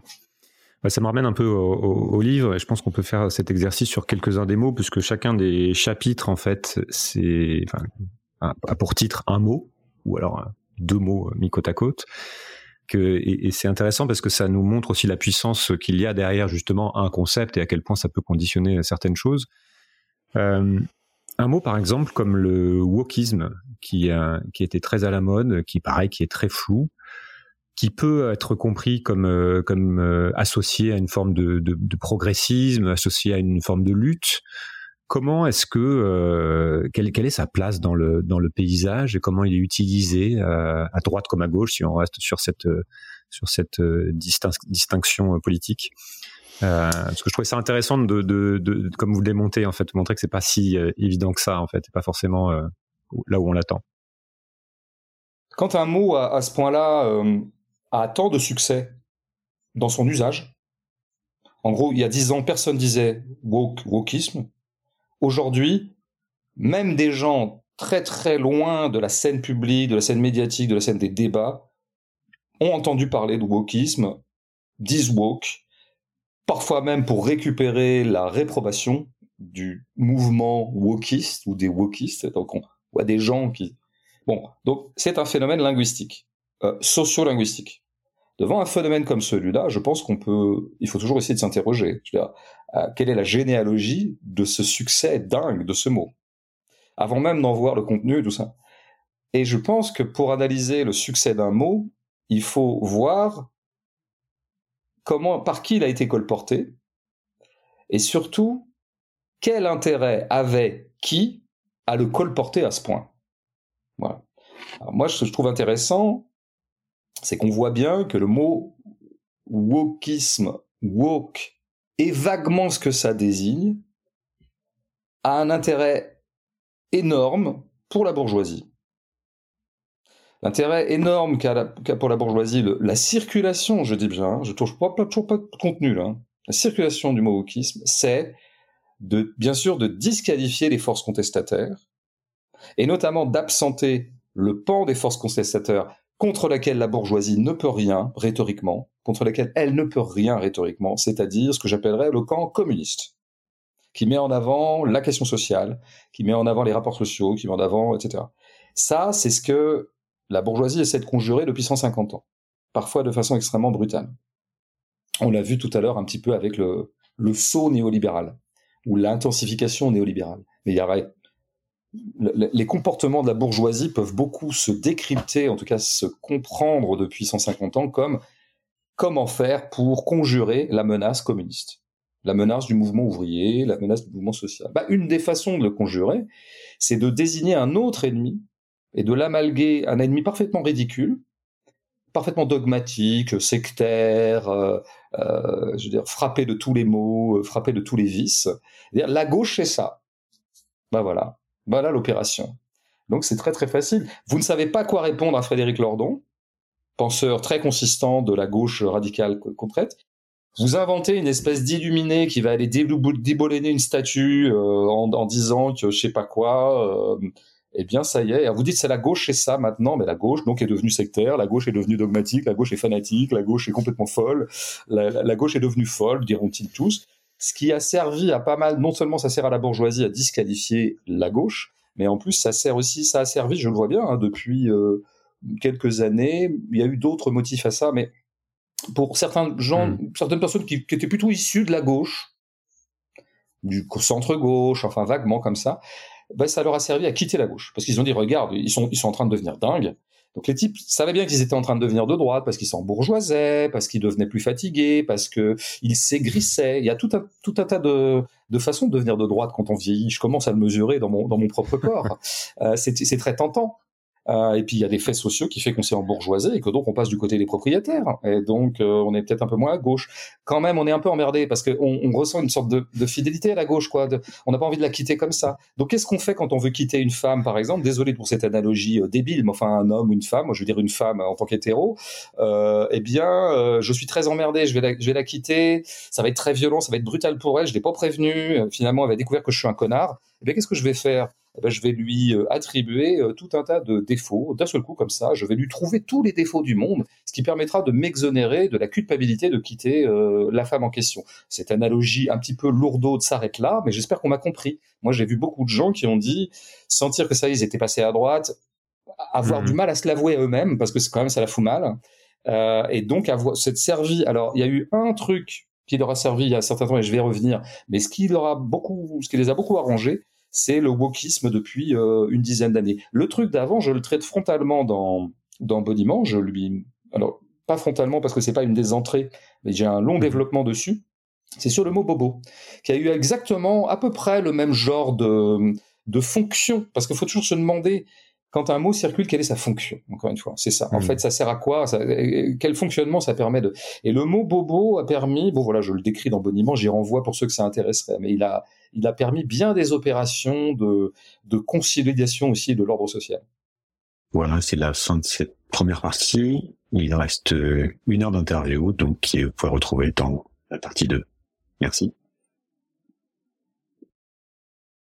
ça me ramène un peu au, livre, et je pense qu'on peut faire cet exercice sur quelques-uns des mots, puisque chacun des chapitres, en fait, c'est, a pour titre un mot, ou alors deux mots mis côte à côte. Et c'est intéressant parce que ça nous montre aussi la puissance qu'il y a derrière justement un concept et à quel point ça peut conditionner certaines choses. Euh, un mot par exemple comme le wokisme qui était très à la mode, qui paraît qui est très flou, qui peut être compris comme euh, euh, associé à une forme de, progressisme, associé à une forme de lutte. Comment est-ce que quelle, est sa place dans le paysage et comment il est utilisé à droite comme à gauche si on reste sur cette distinction politique? Euh, parce que je trouvais ça intéressant de, comme vous le démontez en fait, de montrer que c'est pas si euh, évident que ça en fait, et pas forcément euh, là où on l'attend. Quand un mot à, ce point-là a tant de succès dans son usage, en gros, il y a dix ans, personne disait woke, wokisme. Aujourd'hui, même des gens très très loin de la scène publique, de la scène médiatique, de la scène des débats, ont entendu parler de wokisme, disent woke, parfois même pour récupérer la réprobation du mouvement wokiste ou des wokistes. Donc on voit des gens qui... Bon, donc c'est un phénomène linguistique, euh, socio-linguistique. Devant un phénomène comme celui-là, je pense qu'on peut, il faut toujours essayer de s'interroger. Euh, quelle est la généalogie de ce succès dingue de ce mot? Avant même d'en voir le contenu et tout ça. Et je pense que pour analyser le succès d'un mot, il faut voir par qui il a été colporté, et surtout, quel intérêt avait qui à le colporter à ce point. Voilà. moi, ce que je trouve intéressant, c'est qu'on voit bien que le mot wokisme, woke, et vaguement ce que ça désigne, a un intérêt énorme pour la bourgeoisie. L'intérêt énorme qu'a pour la bourgeoisie la circulation, je dis bien, hein, je touche pas, toujours pas de contenu là, hein. la circulation du mot c'est bien sûr, de disqualifier les forces contestataires, et notamment d'absenter le pan des forces contestataires contre laquelle la bourgeoisie ne peut rien rhétoriquement, contre laquelle elle ne peut rien rhétoriquement, c'est-à-dire ce que j'appellerais le camp communiste, qui met en avant la question sociale, qui met en avant les rapports sociaux, qui met en avant, etc. Ça, c'est ce que la bourgeoisie essaie de conjurer depuis 150 ans, parfois de façon extrêmement brutale. On l'a vu tout à l'heure un petit peu avec le, saut néolibéral ou l'intensification néolibérale. Mais il y a les comportements de la bourgeoisie peuvent beaucoup se décrypter, en tout cas se comprendre depuis 150 ans comme comment faire pour conjurer la menace communiste, la menace du mouvement ouvrier, la menace du mouvement social. Bah, une des façons de le conjurer, c'est de désigner un autre ennemi et de l'amalguer un ennemi parfaitement ridicule, parfaitement dogmatique, sectaire, euh, euh, je veux dire frappé de tous les maux, euh, frappé de tous les vices. La gauche c'est ça. Ben voilà, voilà l'opération. Donc c'est très très facile. Vous ne savez pas quoi répondre à Frédéric Lordon, penseur très consistant de la gauche radicale concrète. Vous inventez une espèce d'illuminé qui va aller déboulonner une statue en, en, disant que je sais pas quoi. Eh bien ça y est. Alors vous dites c'est la gauche, c'est ça maintenant, mais la gauche donc est devenue sectaire, la gauche est devenue dogmatique, la gauche est fanatique, la gauche est complètement folle, la, gauche est devenue folle, diront-ils tous. Ce qui a servi à pas mal, non seulement ça sert à la bourgeoisie à disqualifier la gauche, mais en plus ça sert aussi, ça a servi, je le vois bien, hein, depuis euh, quelques années. Il y a eu d'autres motifs à ça, mais pour certains gens, hmm. certaines personnes qui, qui étaient plutôt issues de la gauche, du centre gauche, enfin vaguement comme ça, ben, ça leur a servi à quitter la gauche. Parce qu'ils ont dit, regarde, ils sont, ils sont en train de devenir dingues. Donc les types savaient bien qu'ils étaient en train de devenir de droite parce qu'ils s'embourgeoisaient, parce qu'ils devenaient plus fatigués, parce qu'ils s'aigrissaient. Il y a tout un, tout un tas de, de façons de devenir de droite quand on vieillit. Je commence à le mesurer dans mon, dans mon propre corps. euh, c'est très tentant. Euh, et puis il y a des faits sociaux qui fait qu'on s'est embourgeoisé et que donc on passe du côté des propriétaires. Et donc euh, on est peut-être un peu moins à gauche. Quand même, on est un peu emmerdé parce qu'on on ressent une sorte de, fidélité à la gauche, quoi. on n'a pas envie de la quitter comme ça. Donc qu'est-ce qu'on fait quand on veut quitter une femme, par exemple? Désolé pour cette analogie euh, débile, mais enfin un homme ou une femme, moi je veux dire une femme en tant qu'hétéro. Eh bien, je suis très emmerdé. Je vais la, je vais la quitter. Ça va être très violent, ça va être brutal pour elle. Je l'ai pas prévenu. Finalement, elle va découvrir que je suis un connard. Eh bien, qu'est-ce que je vais faire? Eh je vais lui euh, attribuer euh, tout un tas de défauts d'un seul coup comme ça. Je vais lui trouver tous les défauts du monde, ce qui permettra de m'exonérer de la culpabilité de quitter euh, la femme en question. Cette analogie un petit peu lourde s'arrête là, mais j'espère qu'on m'a compris. Moi, j'ai vu beaucoup de gens qui ont dit sentir que ça, ils étaient passés à droite, avoir mmh. du mal à se l'avouer à eux-mêmes parce que quand même ça la fout mal. Euh, et donc avoir cette servi. Alors, il y a eu un truc qui leur a servi il y a un certain temps et je vais revenir, mais ce qui leur a beaucoup, ce qui les a beaucoup arrangés, c'est le wokisme depuis euh, une dizaine d'années. Le truc d'avant, je le traite frontalement dans dans Boniment. Je lui, alors pas frontalement parce que c'est pas une des entrées, mais j'ai un long mhm. développement dessus. C'est sur le mot bobo, qui a eu exactement à peu près le même genre de de fonction, parce qu'il faut toujours se demander quand un mot circule, quelle est sa fonction Encore une fois, c'est ça. En hmm. fait, ça sert à quoi? Quel fonctionnement ça permet de? Et le mot bobo a permis, bon voilà, je le décris dans Boniment, j'y renvoie pour ceux que ça intéresserait, mais il a, il a permis bien des opérations de, de conciliation aussi de l'ordre social. Voilà, c'est la fin de cette première partie. Il reste une heure d'interview, donc vous pouvez retrouver dans la partie 2. Merci.